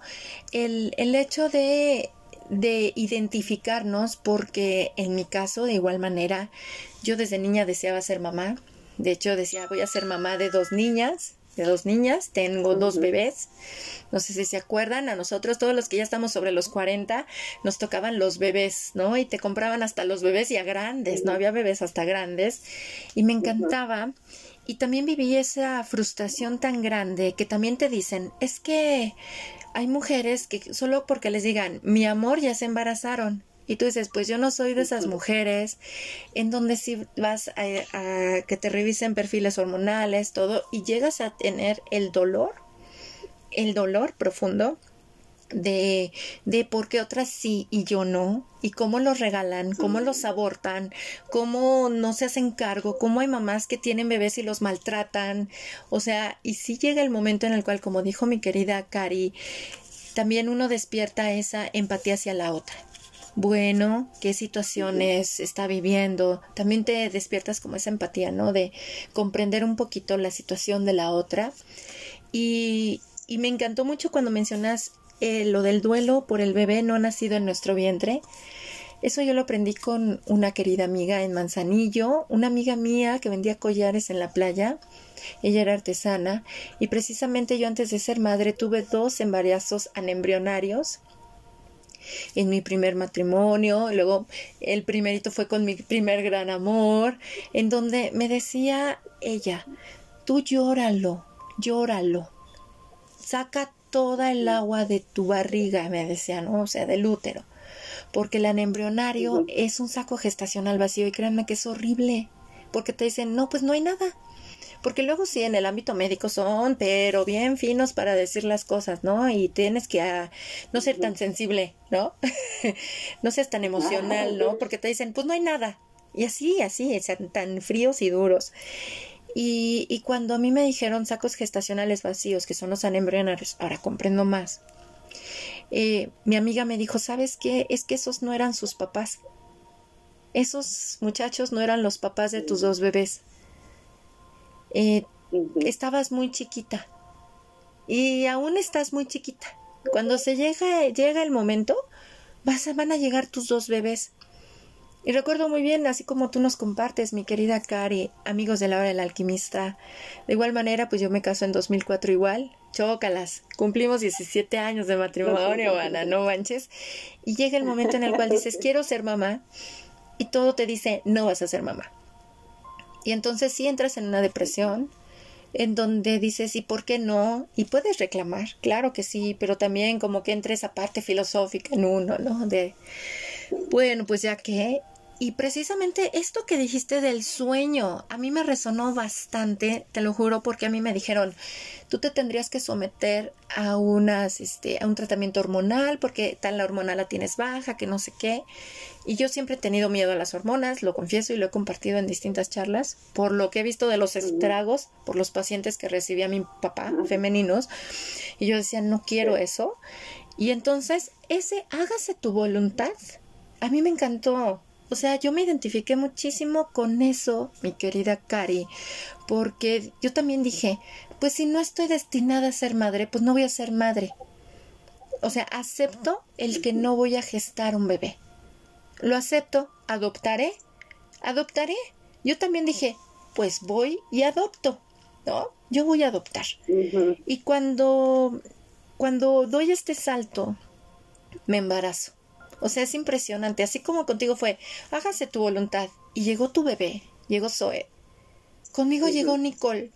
el, el hecho de de identificarnos porque en mi caso de igual manera yo desde niña deseaba ser mamá de hecho decía voy a ser mamá de dos niñas de dos niñas. Tengo dos bebés. No sé si se acuerdan a nosotros todos los que ya estamos sobre los 40 nos tocaban los bebés no y te compraban hasta los bebés ya grandes no había bebés hasta grandes. Y me encantaba. Y también viví esa frustración tan grande que también te dicen es que hay mujeres que solo porque les digan mi amor ya se embarazaron. Y tú dices, pues yo no soy de esas mujeres, en donde si vas a, a, que te revisen perfiles hormonales, todo, y llegas a tener el dolor, el dolor profundo de, de por qué otras sí y yo no, y cómo los regalan, cómo los abortan, cómo no se hacen cargo, cómo hay mamás que tienen bebés y los maltratan, o sea, y sí llega el momento en el cual, como dijo mi querida Cari, también uno despierta esa empatía hacia la otra. Bueno, qué situaciones está viviendo, también te despiertas como esa empatía, ¿no? De comprender un poquito la situación de la otra. Y, y me encantó mucho cuando mencionas eh, lo del duelo por el bebé no nacido en nuestro vientre. Eso yo lo aprendí con una querida amiga en Manzanillo, una amiga mía que vendía collares en la playa. Ella era artesana y precisamente yo antes de ser madre tuve dos embarazos anembrionarios en mi primer matrimonio, luego el primerito fue con mi primer gran amor, en donde me decía ella, tú llóralo, llóralo, saca toda el agua de tu barriga, me decían, ¿no? o sea, del útero, porque el anembrionario es un saco gestacional vacío y créanme que es horrible, porque te dicen, no, pues no hay nada. Porque luego sí, en el ámbito médico son, pero bien finos para decir las cosas, ¿no? Y tienes que ah, no ser tan sensible, ¿no? *laughs* no seas tan emocional, ¿no? Porque te dicen, pues no hay nada. Y así, así, tan fríos y duros. Y, cuando a mí me dijeron sacos gestacionales vacíos, que son los anembrionarios, ahora comprendo más. Eh, mi amiga me dijo, ¿sabes qué? Es que esos no eran sus papás. esos muchachos no eran los papás de tus dos bebés. Eh, estabas muy chiquita y aún estás muy chiquita. Cuando se llega, llega el momento, vas a, van a llegar tus dos bebés. Y recuerdo muy bien, así como tú nos compartes, mi querida Cari, amigos de la hora del alquimista. De igual manera, pues yo me caso en 2004 igual. Chócalas. Cumplimos 17 años de matrimonio, Ana, no manches. Y llega el momento en el cual dices, *laughs* quiero ser mamá. Y todo te dice, no vas a ser mamá. Y entonces sí entras en una depresión, en donde dices, ¿y por qué no? Y puedes reclamar, claro que sí, pero también como que entra esa parte filosófica en uno, ¿no? De, bueno, pues ya que, y precisamente esto que dijiste del sueño, a mí me resonó bastante, te lo juro, porque a mí me dijeron, tú te tendrías que someter a unas, este, a un tratamiento hormonal, porque tal la hormona la tienes baja, que no sé qué. Y yo siempre he tenido miedo a las hormonas, lo confieso y lo he compartido en distintas charlas, por lo que he visto de los estragos, por los pacientes que recibía mi papá, femeninos. Y yo decía, no quiero eso. Y entonces, ese hágase tu voluntad, a mí me encantó. O sea, yo me identifiqué muchísimo con eso, mi querida Cari, porque yo también dije, pues si no estoy destinada a ser madre, pues no voy a ser madre. O sea, acepto el que no voy a gestar un bebé. Lo acepto, adoptaré, adoptaré. Yo también dije, pues voy y adopto, ¿no? Yo voy a adoptar. Y cuando, cuando doy este salto, me embarazo. O sea, es impresionante. Así como contigo fue, hágase tu voluntad. Y llegó tu bebé, llegó Zoe. Conmigo llegó Nicole.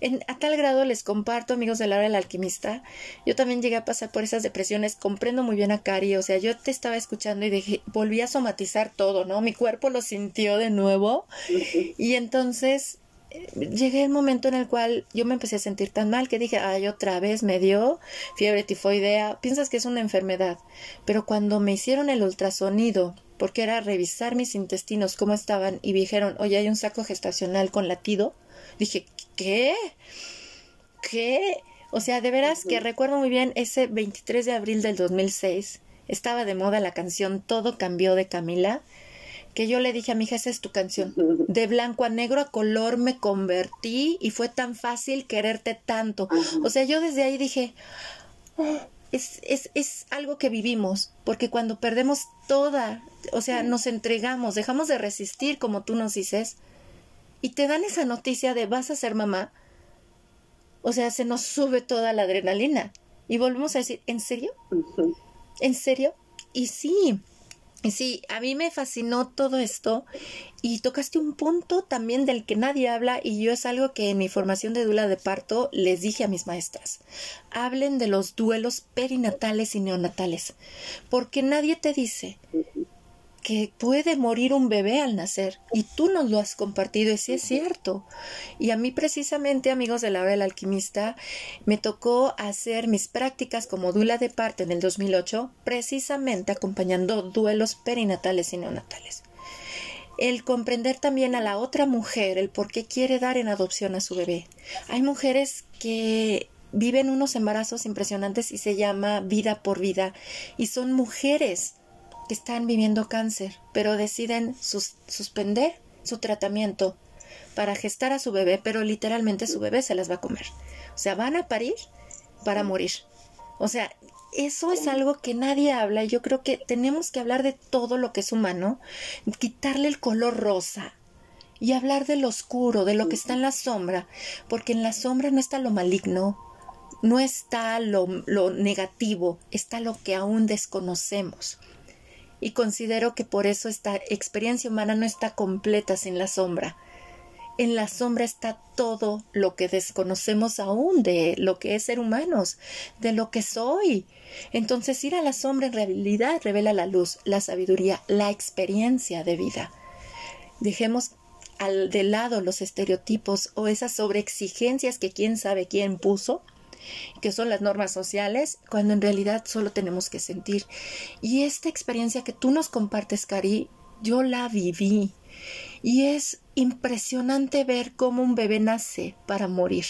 En, a tal grado les comparto, amigos de la hora del alquimista, yo también llegué a pasar por esas depresiones, comprendo muy bien a Cari, o sea, yo te estaba escuchando y dije, volví a somatizar todo, ¿no? Mi cuerpo lo sintió de nuevo y entonces llegué el momento en el cual yo me empecé a sentir tan mal que dije, ay, otra vez me dio fiebre tifoidea, piensas que es una enfermedad, pero cuando me hicieron el ultrasonido, porque era revisar mis intestinos cómo estaban y dijeron, oye, hay un saco gestacional con latido, dije, ¿qué? ¿Qué? O sea, de veras que recuerdo muy bien ese 23 de abril del 2006, estaba de moda la canción Todo cambió de Camila que yo le dije a mi hija, esa es tu canción. De blanco a negro a color me convertí y fue tan fácil quererte tanto. O sea, yo desde ahí dije, oh, es, es, es algo que vivimos, porque cuando perdemos toda, o sea, nos entregamos, dejamos de resistir, como tú nos dices, y te dan esa noticia de vas a ser mamá, o sea, se nos sube toda la adrenalina. Y volvemos a decir, ¿en serio? ¿En serio? Y sí, Sí, a mí me fascinó todo esto y tocaste un punto también del que nadie habla y yo es algo que en mi formación de dula de parto les dije a mis maestras. Hablen de los duelos perinatales y neonatales, porque nadie te dice que puede morir un bebé al nacer y tú nos lo has compartido y sí es cierto. Y a mí precisamente, amigos de la hora del alquimista, me tocó hacer mis prácticas como dula de parte en el 2008, precisamente acompañando duelos perinatales y neonatales. El comprender también a la otra mujer el por qué quiere dar en adopción a su bebé. Hay mujeres que viven unos embarazos impresionantes y se llama vida por vida y son mujeres que están viviendo cáncer, pero deciden suspender su tratamiento para gestar a su bebé, pero literalmente su bebé se las va a comer. O sea, van a parir para morir. O sea, eso es algo que nadie habla y yo creo que tenemos que hablar de todo lo que es humano, quitarle el color rosa y hablar de lo oscuro, de lo que está en la sombra, porque en la sombra no está lo maligno, no está lo, lo negativo, está lo que aún desconocemos y considero que por eso esta experiencia humana no está completa sin la sombra. En la sombra está todo lo que desconocemos aún de lo que es ser humanos, de lo que soy. Entonces ir a la sombra en realidad revela la luz, la sabiduría, la experiencia de vida. Dejemos al de lado los estereotipos o esas sobreexigencias que quién sabe quién puso que son las normas sociales, cuando en realidad solo tenemos que sentir. Y esta experiencia que tú nos compartes, Cari, yo la viví. Y es impresionante ver cómo un bebé nace para morir.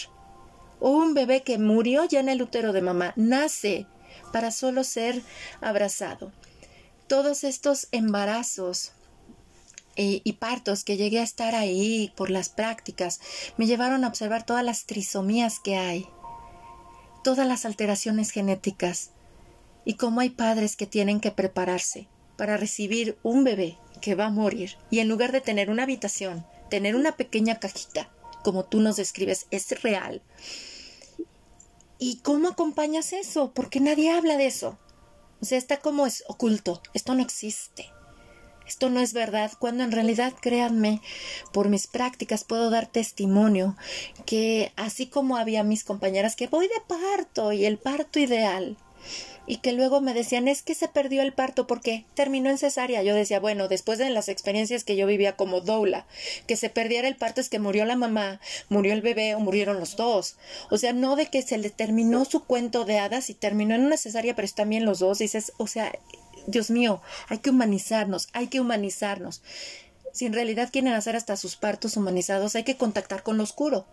O un bebé que murió ya en el útero de mamá, nace para solo ser abrazado. Todos estos embarazos y, y, partos que llegué a estar ahí por las prácticas me llevaron a observar todas las trisomías que hay, todas las alteraciones genéticas y cómo hay padres que tienen que prepararse para recibir un bebé que va a morir y en lugar de tener una habitación, tener una pequeña cajita, como tú nos describes, es real. ¿Y cómo acompañas eso? Porque nadie habla de eso. O sea, está como es oculto. Esto no existe. Esto no es verdad, cuando en realidad, créanme, por mis prácticas puedo dar testimonio que así como había mis compañeras que voy de parto y el parto ideal, y que luego me decían es que se perdió el parto porque terminó en cesárea. Yo decía, bueno, después de las experiencias que yo vivía como doula, que se perdiera el parto es que murió la mamá, murió el bebé o murieron los dos. O sea, no de que se le terminó su cuento de hadas y terminó en una cesárea, pero también los dos. Dices, o sea, Dios mío, hay que humanizarnos, hay que humanizarnos. Si en realidad quieren hacer hasta sus partos humanizados, hay que contactar con lo oscuro,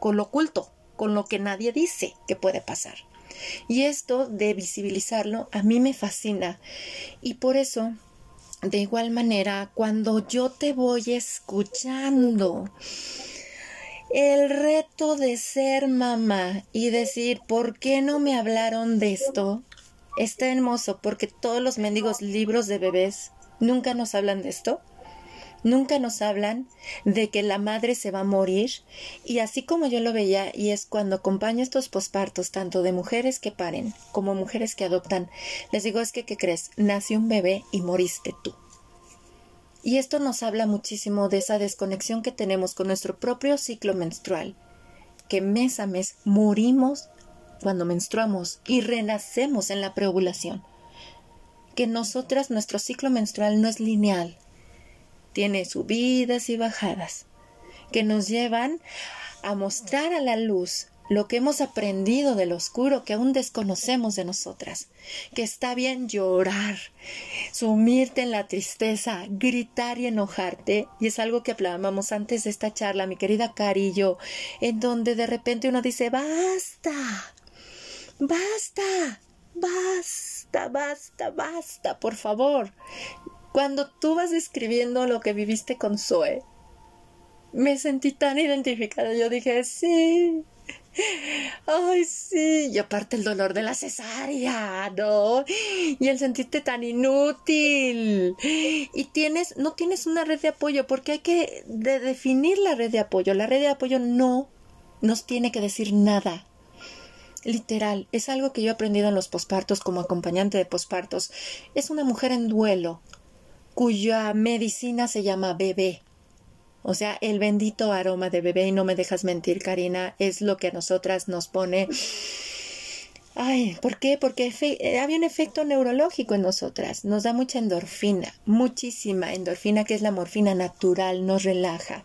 con lo oculto, con lo que nadie dice que puede pasar. Y esto de visibilizarlo a mí me fascina. Y por eso, de igual manera, cuando yo te voy escuchando, el reto de ser mamá y decir, ¿por qué no me hablaron de esto? Está hermoso porque todos los mendigos libros de bebés nunca nos hablan de esto. Nunca nos hablan de que la madre se va a morir y así como yo lo veía y es cuando acompaño estos pospartos tanto de mujeres que paren como mujeres que adoptan, les digo es que ¿qué crees? Nació un bebé y moriste tú. Y esto nos habla muchísimo de esa desconexión que tenemos con nuestro propio ciclo menstrual, que mes a mes morimos cuando menstruamos y renacemos en la preovulación. Que nosotras nuestro ciclo menstrual no es lineal, tiene subidas y bajadas que nos llevan a mostrar a la luz lo que hemos aprendido del oscuro que aún desconocemos de nosotras, que está bien llorar, sumirte en la tristeza, gritar y enojarte, y es algo que hablábamos antes de esta charla, mi querida Carillo, en donde de repente uno dice, basta, basta, basta, basta, basta, por favor, cuando tú vas describiendo lo que viviste con Zoe, me sentí tan identificada. Yo dije, sí. Ay, sí. Y aparte el dolor de la cesárea, ¿no? Y el sentirte tan inútil. Y tienes, no tienes una red de apoyo, porque hay que definir la red de apoyo. La red de apoyo no nos tiene que decir nada. Literal, es algo que yo he aprendido en los pospartos como acompañante de pospartos. Es una mujer en duelo, cuya medicina se llama bebé. O sea, el bendito aroma de bebé, y no me dejas mentir, Karina, es lo que a nosotras nos pone. Ay, ¿por qué? Porque eh, había un efecto neurológico en nosotras. Nos da mucha endorfina, muchísima endorfina, que es la morfina natural, nos relaja.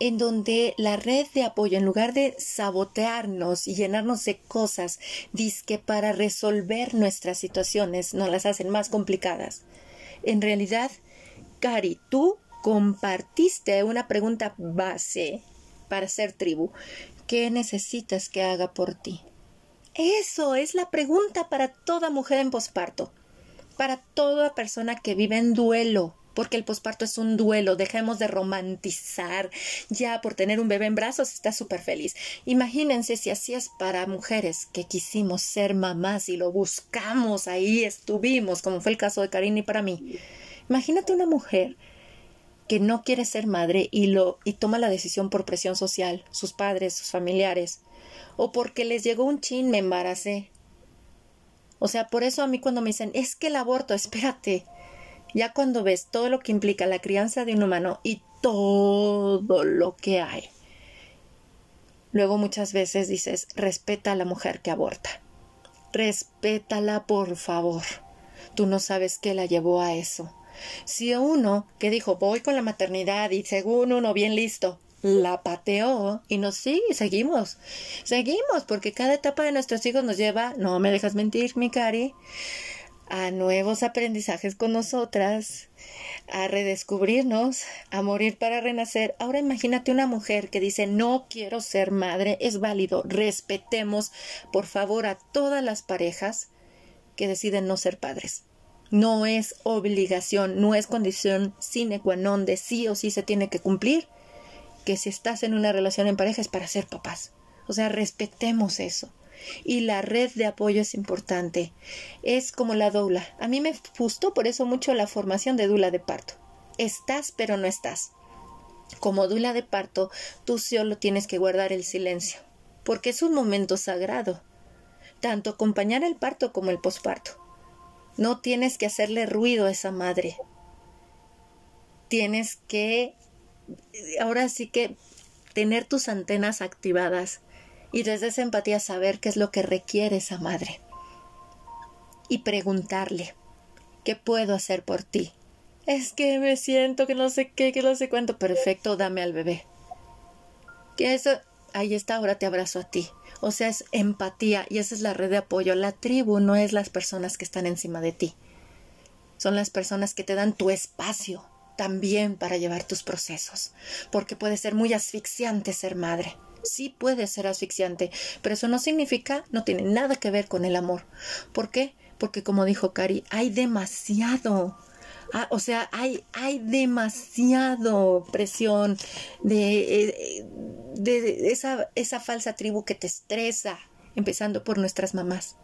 En donde la red de apoyo, en lugar de sabotearnos y llenarnos de cosas, que para resolver nuestras situaciones, nos las hacen más complicadas en realidad, Cari, tú compartiste una pregunta base para ser tribu. ¿Qué necesitas que haga por ti? Eso es la pregunta para toda mujer en posparto, para toda persona que vive en duelo, porque el posparto es un duelo, dejemos de romantizar. Ya por tener un bebé en brazos está súper feliz. Imagínense si así es para mujeres que quisimos ser mamás y lo buscamos, ahí estuvimos, como fue el caso de Karina y para mí. Imagínate una mujer que no quiere ser madre y lo y toma la decisión por presión social, sus padres, sus familiares, o porque les llegó un chin, me embaracé. O sea, por eso a mí cuando me dicen, es que el aborto, espérate, ya cuando ves todo lo que implica la crianza de un humano y todo lo que hay, luego muchas veces dices, respeta a la mujer que aborta. Respétala, por favor. Tú no sabes qué la llevó a eso. Si uno que dijo voy con la maternidad y según uno bien listo, la pateó y nos sigue, seguimos, seguimos, porque cada etapa de nuestros hijos nos lleva, no me dejas mentir, mi cari, a nuevos aprendizajes con nosotras, a redescubrirnos, a morir para renacer. Ahora imagínate una mujer que dice no quiero ser madre, es válido, respetemos por favor a todas las parejas que deciden no ser padres. No es obligación, no es condición sine qua non de sí o sí se tiene que cumplir. Que si estás en una relación en pareja es para ser papás. O sea, respetemos eso. Y la red de apoyo es importante. Es como la doula. A mí me gustó por eso mucho la formación de dula de parto. Estás pero no estás. Como dula de parto, tú solo tienes que guardar el silencio, porque es un momento sagrado. Tanto acompañar el parto como el posparto. No tienes que hacerle ruido a esa madre. Tienes que, ahora sí que, tener tus antenas activadas y desde esa empatía saber qué es lo que requiere esa madre. Y preguntarle, ¿qué puedo hacer por ti? Es que me siento que no sé qué, que no sé cuánto. Perfecto, dame al bebé. Que eso, ahí está, ahora te abrazo a ti. O sea, es empatía y esa es la red de apoyo. La tribu no es las personas que están encima de ti. Son las personas que te dan tu espacio también para llevar tus procesos. Porque puede ser muy asfixiante ser madre. Sí puede ser asfixiante, pero eso no significa, no tiene nada que ver con el amor. ¿Por qué? Porque como dijo Cari, hay demasiado. Ah, o sea, hay, hay demasiado presión de, eh, de, esa, esa falsa tribu que te estresa, empezando por nuestras mamás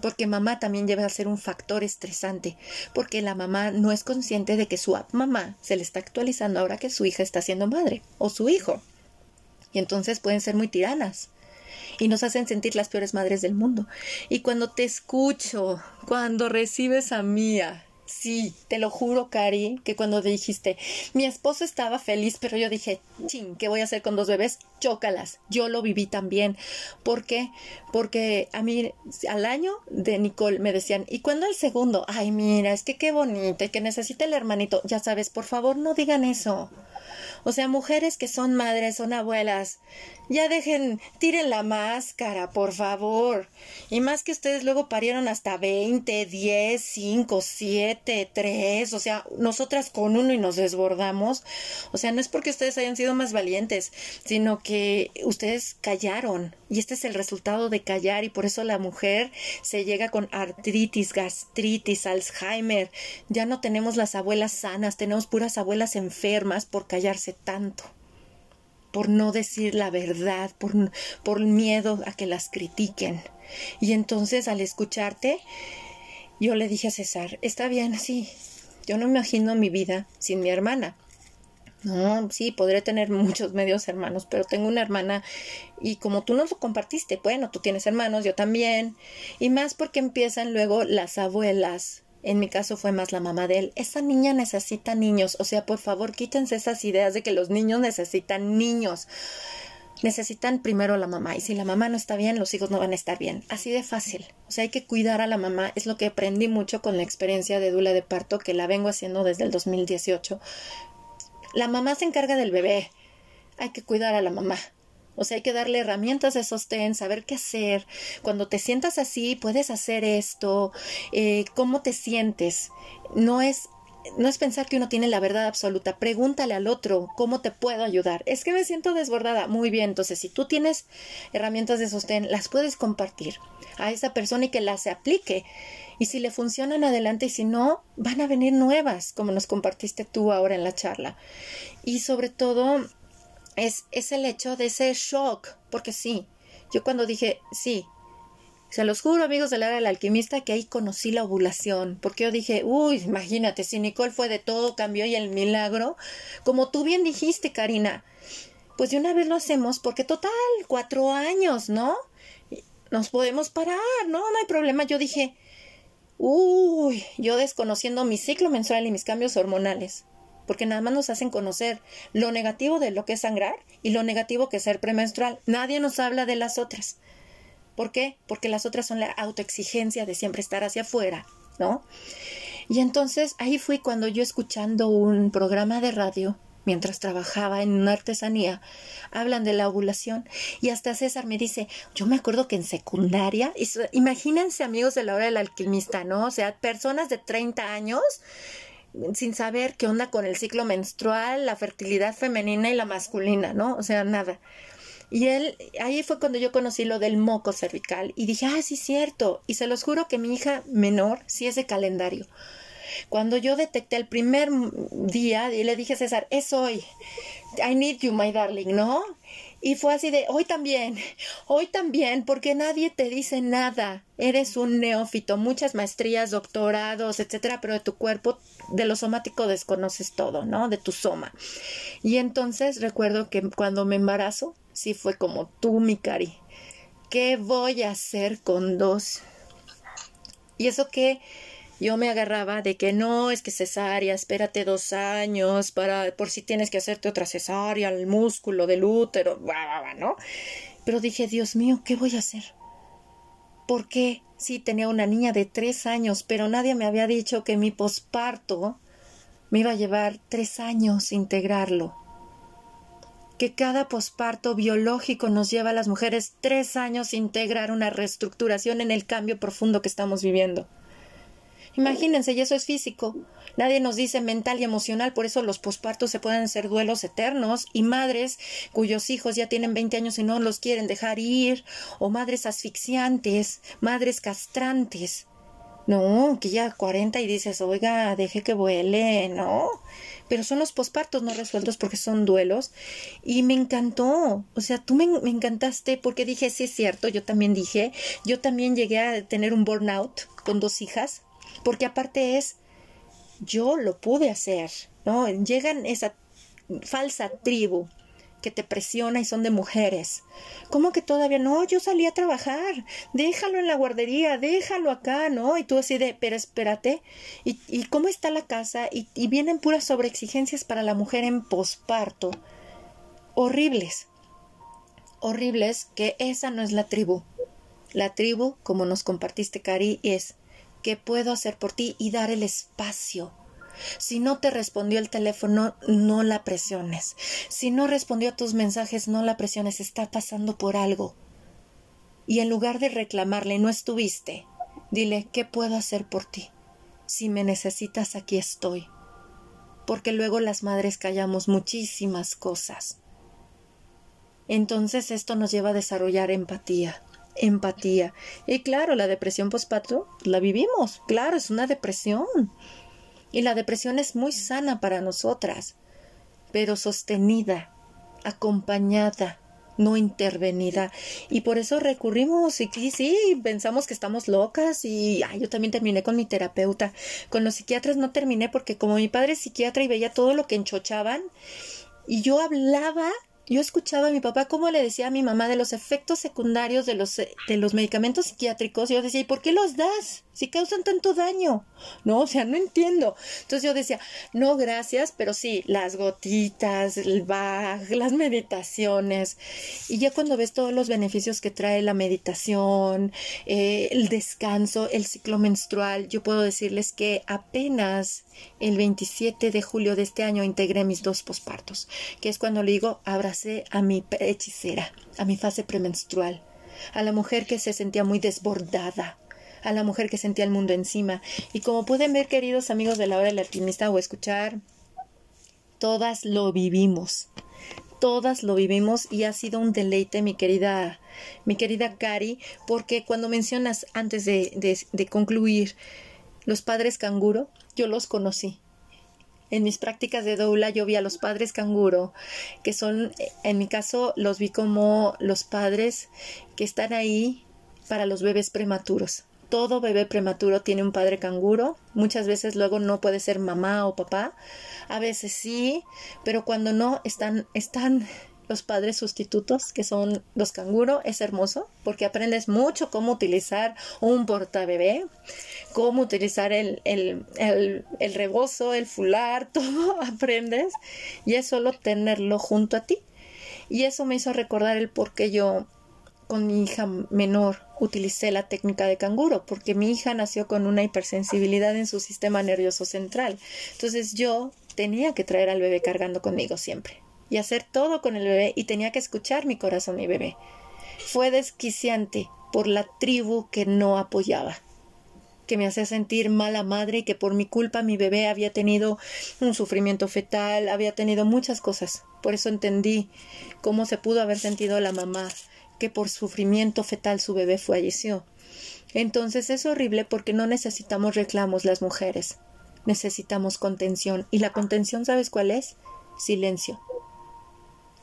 porque mamá también lleva a ser un factor estresante, porque la mamá no es consciente de que su mamá se le está actualizando ahora que su hija está siendo madre o su hijo. Y entonces pueden ser muy tiranas y nos hacen sentir las peores madres del mundo. Y cuando te escucho, cuando recibes a Mía Sí, te lo juro, Cari, que cuando dijiste, mi esposo estaba feliz, pero yo dije, ching, ¿qué voy a hacer con dos bebés? Chócalas. Yo lo viví también. ¿Por qué? Porque a mí, al año de Nicole me decían, ¿y cuándo el segundo? Ay, mira, es que qué bonito, y que necesita el hermanito. Ya sabes, por favor, no digan eso. O sea, mujeres que son madres, son abuelas, ya dejen, tiren la máscara, por favor. Y más que ustedes luego parieron hasta 20, 10, 5, 7, 3, o sea, nosotras con uno y nos desbordamos. O sea, no es porque ustedes hayan sido más valientes, sino que ustedes callaron. Y este es el resultado de callar y por eso la mujer se llega con artritis, gastritis, Alzheimer. Ya no tenemos las abuelas sanas, tenemos puras abuelas enfermas por callarse tanto por no decir la verdad, por, por miedo a que las critiquen. Y entonces al escucharte, yo le dije a César, está bien, sí, yo no imagino mi vida sin mi hermana. No, sí, podré tener muchos medios hermanos, pero tengo una hermana y como tú nos lo compartiste, bueno, tú tienes hermanos, yo también, y más porque empiezan luego las abuelas en mi caso fue más la mamá de él, esa niña necesita niños, o sea, por favor, quítense esas ideas de que los niños necesitan niños. Necesitan primero la mamá y si la mamá no está bien, los hijos no van a estar bien. Así de fácil. O sea, hay que cuidar a la mamá. Es lo que aprendí mucho con la experiencia de Dula de parto, que la vengo haciendo desde el 2018. La mamá se encarga del bebé. Hay que cuidar a la mamá. O sea, hay que darle herramientas de sostén, saber qué hacer. Cuando te sientas así, puedes hacer esto. Eh, ¿Cómo te sientes? No es no es pensar que uno tiene la verdad absoluta. Pregúntale al otro cómo te puedo ayudar. Es que me siento desbordada. Muy bien, entonces si tú tienes herramientas de sostén, las puedes compartir a esa persona y que las aplique. Y si le funcionan adelante y si no, van a venir nuevas, como nos compartiste tú ahora en la charla. Y sobre todo, es, es el hecho de ese shock, porque sí, yo cuando dije, sí, se los juro, amigos del área del alquimista, que ahí conocí la ovulación, porque yo dije, uy, imagínate, si Nicole fue de todo, cambió y el milagro, como tú bien dijiste, Karina, pues de una vez lo hacemos, porque total, cuatro años, ¿no? Nos podemos parar, ¿no? No hay problema. Yo dije, uy, yo desconociendo mi ciclo mensual y mis cambios hormonales porque nada más nos hacen conocer lo negativo de lo que es sangrar y lo negativo que es ser premenstrual. Nadie nos habla de las otras. ¿Por qué? Porque las otras son la autoexigencia de siempre estar hacia afuera, ¿no? Y entonces ahí fui cuando yo escuchando un programa de radio mientras trabajaba en una artesanía, hablan de la ovulación. Y hasta César me dice, yo me acuerdo que en secundaria, imagínense amigos de la hora del alquimista, ¿no? O sea, personas de 30 años sin saber qué onda con el ciclo menstrual, la fertilidad femenina y la masculina, ¿no? O sea, nada. Y él, ahí fue cuando yo conocí lo del moco cervical y dije, ah, sí, cierto. Y se los juro que mi hija menor sí es de calendario. Cuando yo detecté el primer día y le dije a César, es hoy, I need you, my darling, ¿no? Y fue así de, hoy también, *laughs* hoy también, porque nadie te dice nada. Eres un neófito, muchas maestrías, doctorados, etcétera, pero de tu cuerpo, de lo somático desconoces todo, ¿no? De tu soma. Y entonces recuerdo que cuando me embarazo, sí fue como tú, mi cari. ¿Qué voy a hacer con dos? Y eso que yo me agarraba de que no, es que cesárea, espérate dos años para, por si tienes que hacerte otra cesárea, el músculo del útero, ¿no? Pero dije, Dios mío, ¿qué voy a hacer? ¿Por qué? Sí, tenía una niña de tres años, pero nadie me había dicho que mi posparto me iba a llevar tres años integrarlo. Que cada posparto biológico nos lleva a las mujeres tres años integrar una reestructuración en el cambio profundo que estamos viviendo. Imagínense, y eso es físico. Nadie nos dice mental y emocional, por eso los pospartos se pueden ser duelos eternos y madres cuyos hijos ya tienen 20 años y no los quieren dejar ir, o madres asfixiantes, madres castrantes. No, que ya 40 y dices, oiga, deje que vuele, no. Pero son los pospartos no resueltos porque son duelos. Y me encantó. O sea, tú me, me, encantaste porque dije, sí es cierto, yo también dije, yo también llegué a tener un burnout con dos hijas porque aparte es, yo lo pude hacer, ¿no? Llegan esa falsa tribu que te presiona y son de mujeres. ¿Cómo que todavía no? Yo salí a trabajar, déjalo en la guardería, déjalo acá, ¿no? Y tú así de, pero espérate, ¿y, y cómo está la casa? Y, y vienen puras sobreexigencias para la mujer en posparto. Horribles, horribles que esa no es la tribu. La tribu, como nos compartiste, Cari, es ¿Qué puedo hacer por ti y dar el espacio. Si no te respondió el teléfono, no la presiones. Si no respondió a tus mensajes, no la presiones. Está pasando por algo. Y en lugar de reclamarle, no estuviste, dile, ¿qué puedo hacer por ti? Si me necesitas, aquí estoy. Porque luego las madres callamos muchísimas cosas. Entonces esto nos lleva a desarrollar empatía empatía. Y claro, la depresión postparto la vivimos, claro, es una depresión. Y la depresión es muy sana para nosotras, pero sostenida, acompañada, no intervenida. Y por eso recurrimos y sí, pensamos que estamos locas y yo también terminé con mi terapeuta. Con los psiquiatras no terminé porque como mi padre es psiquiatra y veía todo lo que enchochaban y yo hablaba yo escuchaba a mi papá cómo le decía a mi mamá de los efectos secundarios de los, de los medicamentos psiquiátricos. Yo decía, ¿y por qué los das? Si causan tanto daño. No, o sea, no entiendo. Entonces yo decía, no, gracias, pero sí, las gotitas, el bag, las meditaciones. Y ya cuando ves todos los beneficios que trae la meditación, eh, el descanso, el ciclo menstrual, yo puedo decirles que apenas el 27 de julio de este año integré mis dos pospartos, que es cuando le digo, abra a mi hechicera, a mi fase premenstrual, a la mujer que se sentía muy desbordada, a la mujer que sentía el mundo encima. Y como pueden ver, queridos amigos de la hora del alquimista o escuchar, todas lo vivimos. Todas lo vivimos y ha sido un deleite, mi querida, mi querida Cari, porque cuando mencionas antes de, de concluir los padres canguro, yo los conocí en mis prácticas de doula yo vi a los padres canguro, que son, en mi caso, los vi como los padres que están ahí para los bebés prematuros. Todo bebé prematuro tiene un padre canguro. Muchas veces luego no puede ser mamá o papá. A veces sí, pero cuando no están, están los padres sustitutos, que son los canguro, es hermoso porque aprendes mucho cómo utilizar un portabebé, cómo utilizar el, el, el, rebozo, el fular, *laughs* todo aprendes y es solo tenerlo junto a ti. Y eso me hizo recordar el por qué yo con mi hija menor utilicé la técnica de canguro, porque mi hija nació con una hipersensibilidad en su sistema nervioso central. Entonces yo tenía que traer al bebé cargando conmigo siempre y hacer todo con el bebé y tenía que escuchar mi corazón, mi bebé. Fue desquiciante por la tribu que no apoyaba. que me hacía sentir mala madre y que por mi culpa mi bebé había tenido un sufrimiento fetal, había tenido muchas cosas. Por eso entendí cómo se pudo haber sentido la mamá que por sufrimiento fetal su bebé falleció. Entonces es horrible porque no necesitamos reclamos las mujeres, necesitamos contención. ¿Y la contención sabes cuál es? Silencio.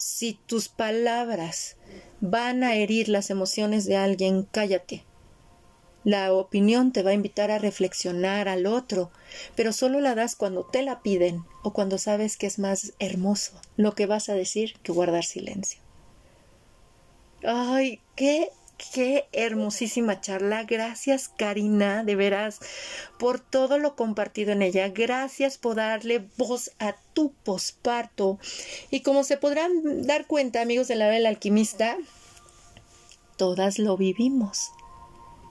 Si tus palabras van a herir las emociones de alguien, cállate. La opinión te va a invitar a reflexionar al otro, pero solo la das cuando te la piden o cuando sabes que es más hermoso lo que vas a decir que guardar silencio. Ay, qué qué hermosísima charla. Gracias, Karina, de veras, por todo lo compartido en ella. Gracias por darle voz a tu posparto. Y como se podrán dar cuenta, amigos de la del alquimista, todas lo vivimos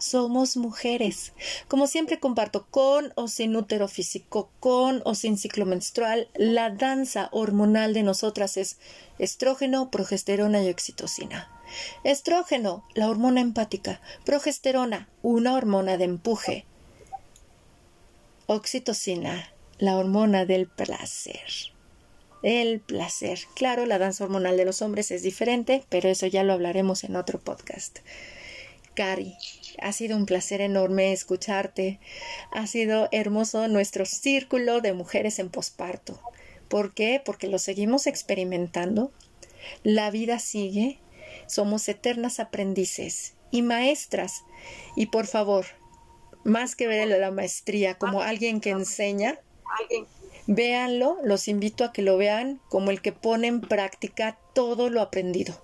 somos mujeres. Como siempre comparto con o sin útero físico, con o sin ciclo menstrual, la danza hormonal de nosotras es estrógeno, progesterona y oxitocina. Estrógeno, la hormona empática. Progesterona, una hormona de empuje. Oxitocina, la hormona del placer. El placer. Claro, la danza hormonal de los hombres es diferente, pero eso ya lo hablaremos en otro podcast. Cari, ha sido un placer enorme escucharte. Ha sido hermoso nuestro círculo de mujeres en posparto. ¿Por qué? Porque lo seguimos experimentando. La vida sigue. Somos eternas aprendices y maestras. Y por favor, más que ver la maestría como alguien que enseña, véanlo, los invito a que lo vean como el que pone en práctica todo lo aprendido.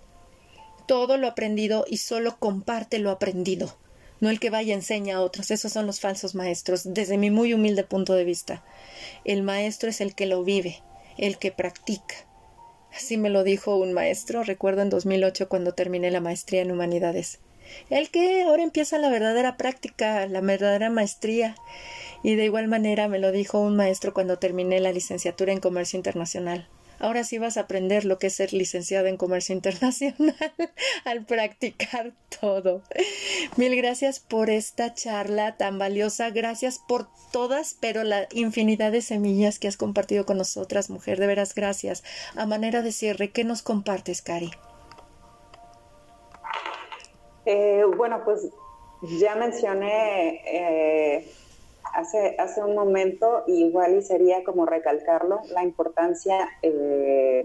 Todo lo aprendido y solo comparte lo aprendido no el que vaya y enseña a otros. Esos son los falsos maestros, desde mi muy humilde punto de vista. El maestro es el que lo vive, el que practica. Así me lo dijo un maestro, recuerdo en 2008 cuando terminé la maestría en humanidades. El que ahora empieza la verdadera práctica, la verdadera maestría. Y de igual manera me lo dijo un maestro cuando terminé la licenciatura en comercio internacional. Ahora sí vas a aprender lo que es ser licenciada en comercio *laughs* internacional al practicar todo. Mil gracias por esta charla tan valiosa. Gracias por todas, pero la infinidad de semillas que has compartido con nosotras, mujer. De veras, gracias. A manera de cierre, ¿qué nos compartes, Cari? Eh, bueno, pues ya mencioné eh, hace, hace un momento, igual y sería como recalcarlo, la importancia eh,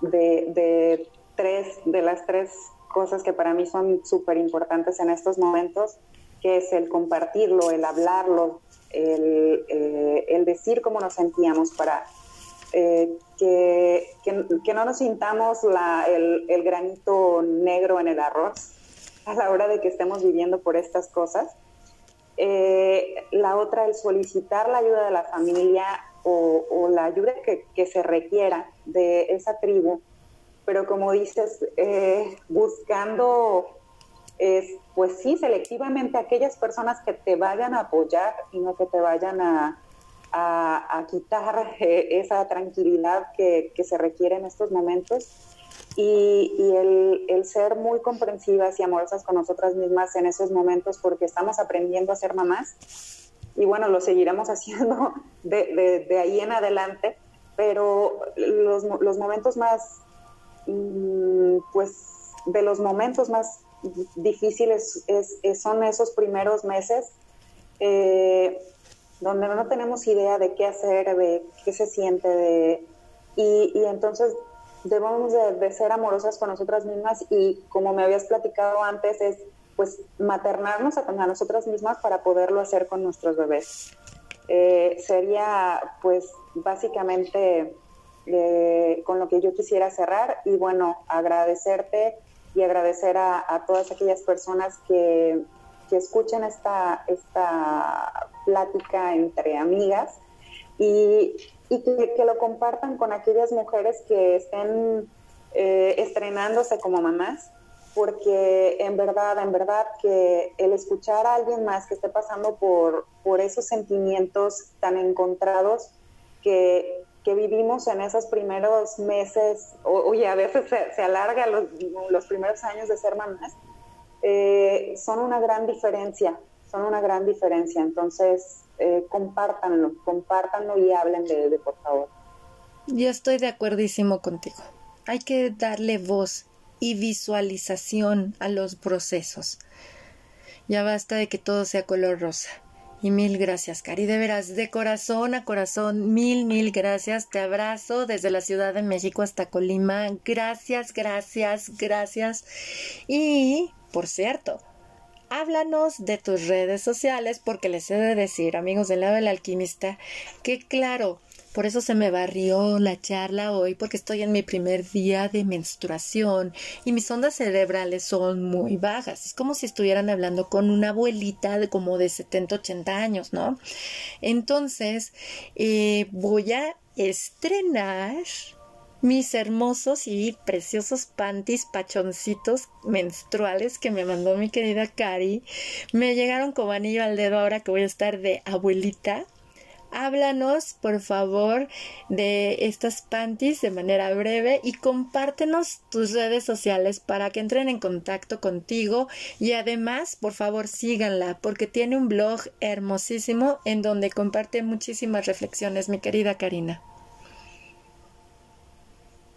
de, tres, de las tres cosas que para mí son súper importantes en estos momentos, que es el compartirlo, el hablarlo, el, eh, decir cómo nos sentíamos para eh, que, que, no nos sintamos la, el, el granito negro en el arroz a la hora de que estemos viviendo por estas cosas eh, la otra, el solicitar la ayuda de la familia o, la ayuda que, se requiera de esa tribu, pero como dices, eh, buscando, pues sí, selectivamente aquellas personas que te vayan a apoyar y no que te vayan a, quitar eh, esa tranquilidad que se requiere en estos momentos y, el, ser muy comprensivas y amorosas con nosotras mismas en esos momentos porque estamos aprendiendo a ser mamás. Y bueno, lo seguiremos *laughs* haciendo de, ahí en adelante, pero los, los momentos más, mm, pues de los momentos más difíciles es, son esos primeros meses eh, donde no tenemos idea de qué hacer, de qué se siente, de, y, y entonces debemos de, ser amorosas con nosotras mismas y como me habías platicado antes es pues maternarnos a, nosotras mismas para poderlo hacer con nuestros bebés. Eh, sería pues básicamente eh, con lo que yo quisiera cerrar y bueno, agradecerte y agradecer a, todas aquellas personas que, que escuchen esta, esta plática entre amigas y y que, lo compartan con aquellas mujeres que estén eh, estrenándose como mamás, porque en verdad, en verdad que el escuchar a alguien más que esté pasando por, por esos sentimientos tan encontrados que, vivimos en esos primeros meses, oye, a veces se, alarga los, los, primeros años de ser mamás, eh, son una gran diferencia son una gran diferencia. Entonces, eh, compártanlo, compártanlo y hablen de, de, por favor. Yo estoy de acuerdísimo contigo. Hay que darle voz y visualización a los procesos. Ya basta de que todo sea color rosa. Y mil gracias, Cari. De veras, de corazón a corazón, mil, mil gracias. Te abrazo desde la Ciudad de México hasta Colima. Gracias, gracias, gracias. Y, por cierto, háblanos de tus redes sociales porque les he de decir, amigos del lado del alquimista, que claro, por eso se me barrió la charla hoy, porque estoy en mi primer día de menstruación y mis ondas cerebrales son muy bajas. Es como si estuvieran hablando con una abuelita de como de 70, 80 años, ¿no? Entonces, eh, voy a estrenar mis hermosos y preciosos panties pachoncitos menstruales que me mandó mi querida Cari. Me llegaron como anillo al dedo ahora que voy a estar de abuelita háblanos por favor de estas panties de manera breve y compártenos tus redes sociales para que entren en contacto contigo y además por favor síganla porque tiene un blog hermosísimo en donde comparte muchísimas reflexiones mi querida Karina.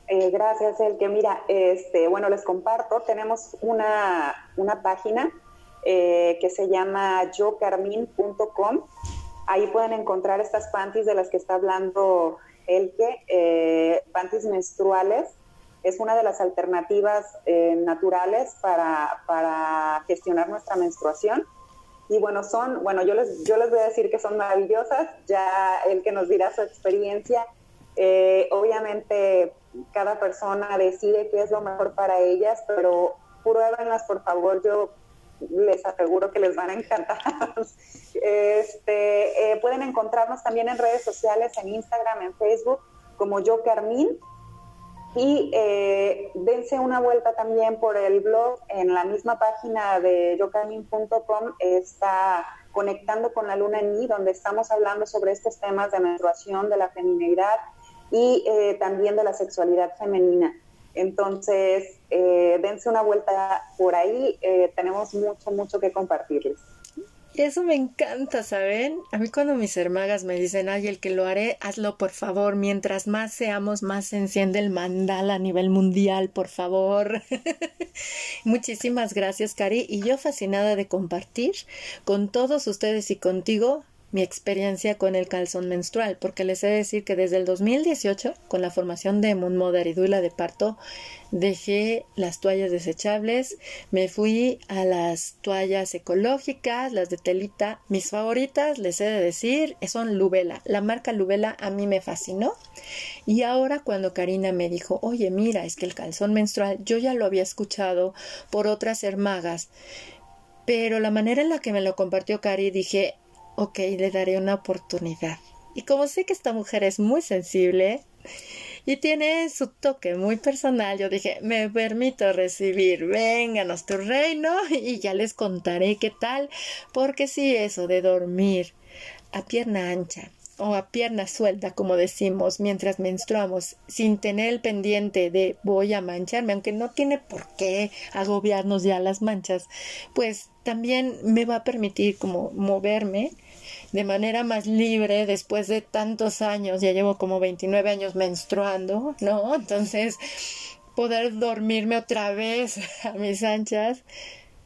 Eh, gracias, El que mira, este, bueno, les comparto, tenemos una, una página eh, que se llama yocarmin.com Ahí pueden encontrar estas panties de las que está hablando Elke, eh, panties menstruales. Es una de las alternativas eh, naturales para, gestionar nuestra menstruación. Y bueno, son, bueno, yo les, yo les voy a decir que son maravillosas, ya el que nos dirá su experiencia. Obviamente cada persona decide qué es lo mejor para ellas, pero pruébenlas por favor. Yo les aseguro que les van a encantar. *laughs* este, eh, pueden encontrarnos también en redes sociales, en Instagram, en Facebook, como Yo Carmín. Y eh, dense una vuelta también por el blog, en la misma página de yocarmin.com está conectando con la luna en mí, donde estamos hablando sobre estos temas de menstruación, de la feminidad y eh, también de la sexualidad femenina. Entonces, eh, dense una vuelta por ahí, eh, tenemos mucho, mucho que compartirles. Eso me encanta, ¿saben? A mí cuando mis hermagas me dicen, ay, el que lo haré, hazlo por favor. Mientras más seamos, más se enciende el mandala a nivel mundial, por favor. *laughs* Muchísimas gracias, Cari. Y yo fascinada de compartir con todos ustedes y contigo mi experiencia con el calzón menstrual, porque les he de decir que desde el 2018, con la formación de Moon Mother y de parto, dejé las toallas desechables, me fui a las toallas ecológicas, las de telita. Mis favoritas, les he de decir, son Lubela. La marca Lubela a mí me fascinó. Y ahora cuando Karina me dijo, oye, mira, es que el calzón menstrual, yo ya lo había escuchado por otras hermagas, pero la manera en la que me lo compartió Cari, dije, ok, le daré una oportunidad. Y como sé que esta mujer es muy sensible y tiene su toque muy personal, yo dije, me permito recibir, vénganos tu reino y ya les contaré qué tal, porque si eso de dormir a pierna ancha o a pierna suelta, como decimos, mientras menstruamos, sin tener el pendiente de voy a mancharme, aunque no tiene por qué agobiarnos ya las manchas, pues también me va a permitir como moverme de manera más libre después de tantos años, ya llevo como 29 años menstruando, ¿no? Entonces, poder dormirme otra vez *laughs* a mis anchas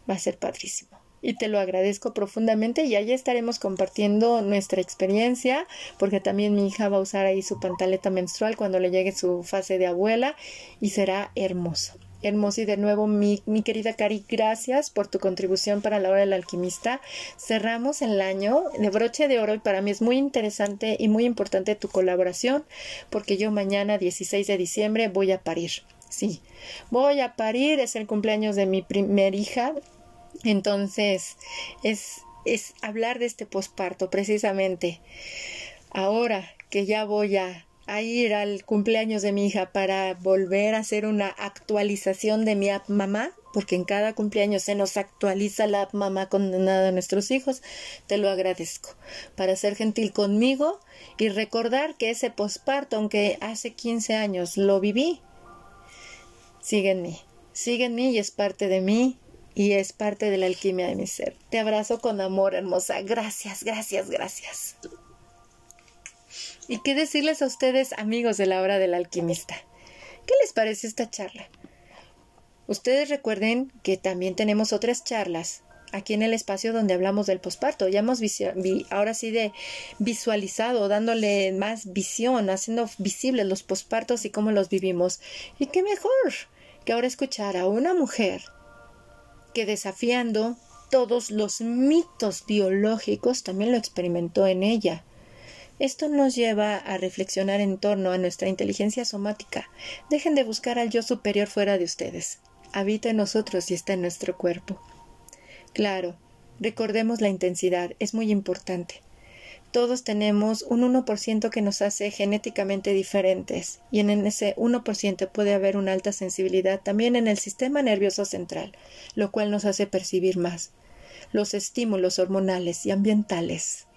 va a ser padrísimo. Y te lo agradezco profundamente y allí estaremos compartiendo nuestra experiencia porque también mi hija va a usar ahí su pantaleta menstrual cuando le llegue su fase de abuela y será hermoso hermoso y de nuevo mi, mi, querida Cari, gracias por tu contribución para la hora del alquimista. Cerramos el año de broche de oro y para mí es muy interesante y muy importante tu colaboración porque yo mañana 16 de diciembre voy a parir. Sí, voy a parir, es el cumpleaños de mi primer hija. Entonces, es, es hablar de este posparto precisamente. Ahora que ya voy a a ir al cumpleaños de mi hija para volver a hacer una actualización de mi app mamá, porque en cada cumpleaños se nos actualiza la app mamá condenada a nuestros hijos, te lo agradezco. Para ser gentil conmigo y recordar que ese posparto, aunque hace 15 años lo viví, sigue en mí, sigue en mí y es parte de mí y es parte de la alquimia de mi ser. Te abrazo con amor, hermosa. Gracias, gracias, gracias. ¿Y qué decirles a ustedes, amigos de la hora del alquimista? ¿Qué les parece esta charla? Ustedes recuerden que también tenemos otras charlas aquí en el espacio donde hablamos del posparto. Ya hemos ahora sí de visualizado, dándole más visión, haciendo visibles los pospartos y cómo los vivimos. Y qué mejor que ahora escuchar a una mujer que desafiando todos los mitos biológicos también lo experimentó en ella. Esto nos lleva a reflexionar en torno a nuestra inteligencia somática. Dejen de buscar al yo superior fuera de ustedes. Habita en nosotros y está en nuestro cuerpo. Claro, recordemos la intensidad, es muy importante. Todos tenemos un 1% que nos hace genéticamente diferentes y en ese 1% puede haber una alta sensibilidad también en el sistema nervioso central, lo cual nos hace percibir más los estímulos hormonales y ambientales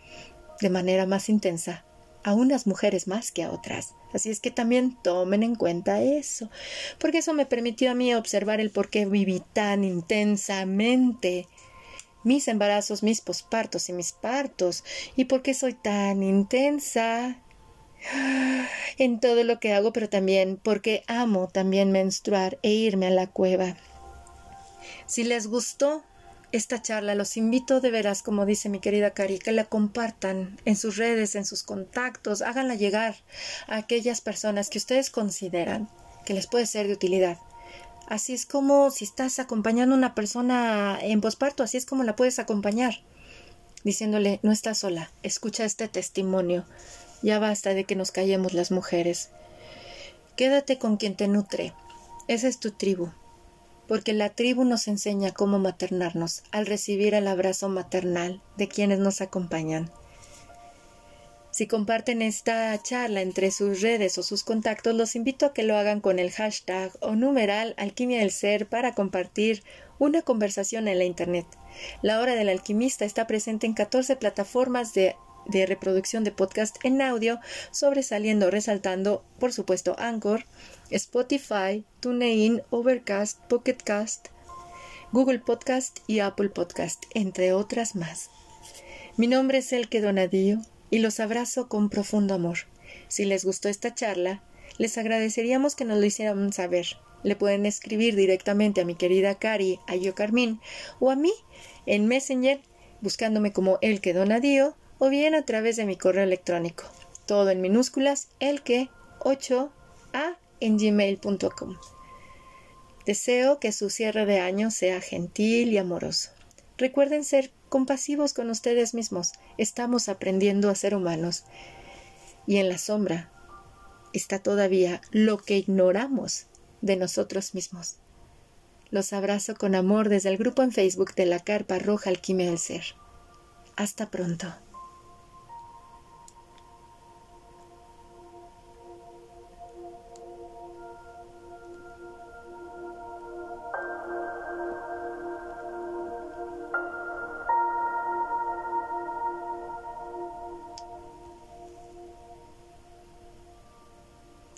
de manera más intensa a unas mujeres más que a otras. Así es que también tomen en cuenta eso, porque eso me permitió a mí observar el por qué viví tan intensamente mis embarazos, mis pospartos y mis partos, y por qué soy tan intensa en todo lo que hago, pero también porque amo también menstruar e irme a la cueva. Si les gustó esta charla, los invito de veras, como dice mi querida Cari, que la compartan en sus redes, en sus contactos, háganla llegar a aquellas personas que ustedes consideran que les puede ser de utilidad. Así es como si estás acompañando a una persona en posparto, así es como la puedes acompañar, diciéndole, no estás sola, escucha este testimonio, ya basta de que nos callemos las mujeres. Quédate con quien te nutre, esa es tu tribu, porque la tribu nos enseña cómo maternarnos al recibir el abrazo maternal de quienes nos acompañan. Si comparten esta charla entre sus redes o sus contactos, los invito a que lo hagan con el hashtag o numeral Alquimia del Ser para compartir una conversación en la Internet. La Hora del Alquimista está presente en 14 plataformas de, de reproducción de podcast en audio, sobresaliendo, resaltando, por supuesto, Anchor, Spotify, TuneIn, Overcast, Pocketcast, Google Podcast y Apple Podcast, entre otras más. Mi nombre es Elke Donadillo y los abrazo con profundo amor. Si les gustó esta charla, les agradeceríamos que nos lo hicieran saber. Le pueden escribir directamente a mi querida Cari, a yo Carmín, o a mí en Messenger, buscándome como Elke Donadío, o bien a través de mi correo electrónico. Todo en minúsculas, elke8a en gmail.com. Deseo que su cierre de año sea gentil y amoroso. Recuerden ser compasivos con ustedes mismos. Estamos aprendiendo a ser humanos. Y en la sombra está todavía lo que ignoramos de nosotros mismos. Los abrazo con amor desde el grupo en Facebook de la Carpa Roja Alquimia del Ser. Hasta pronto.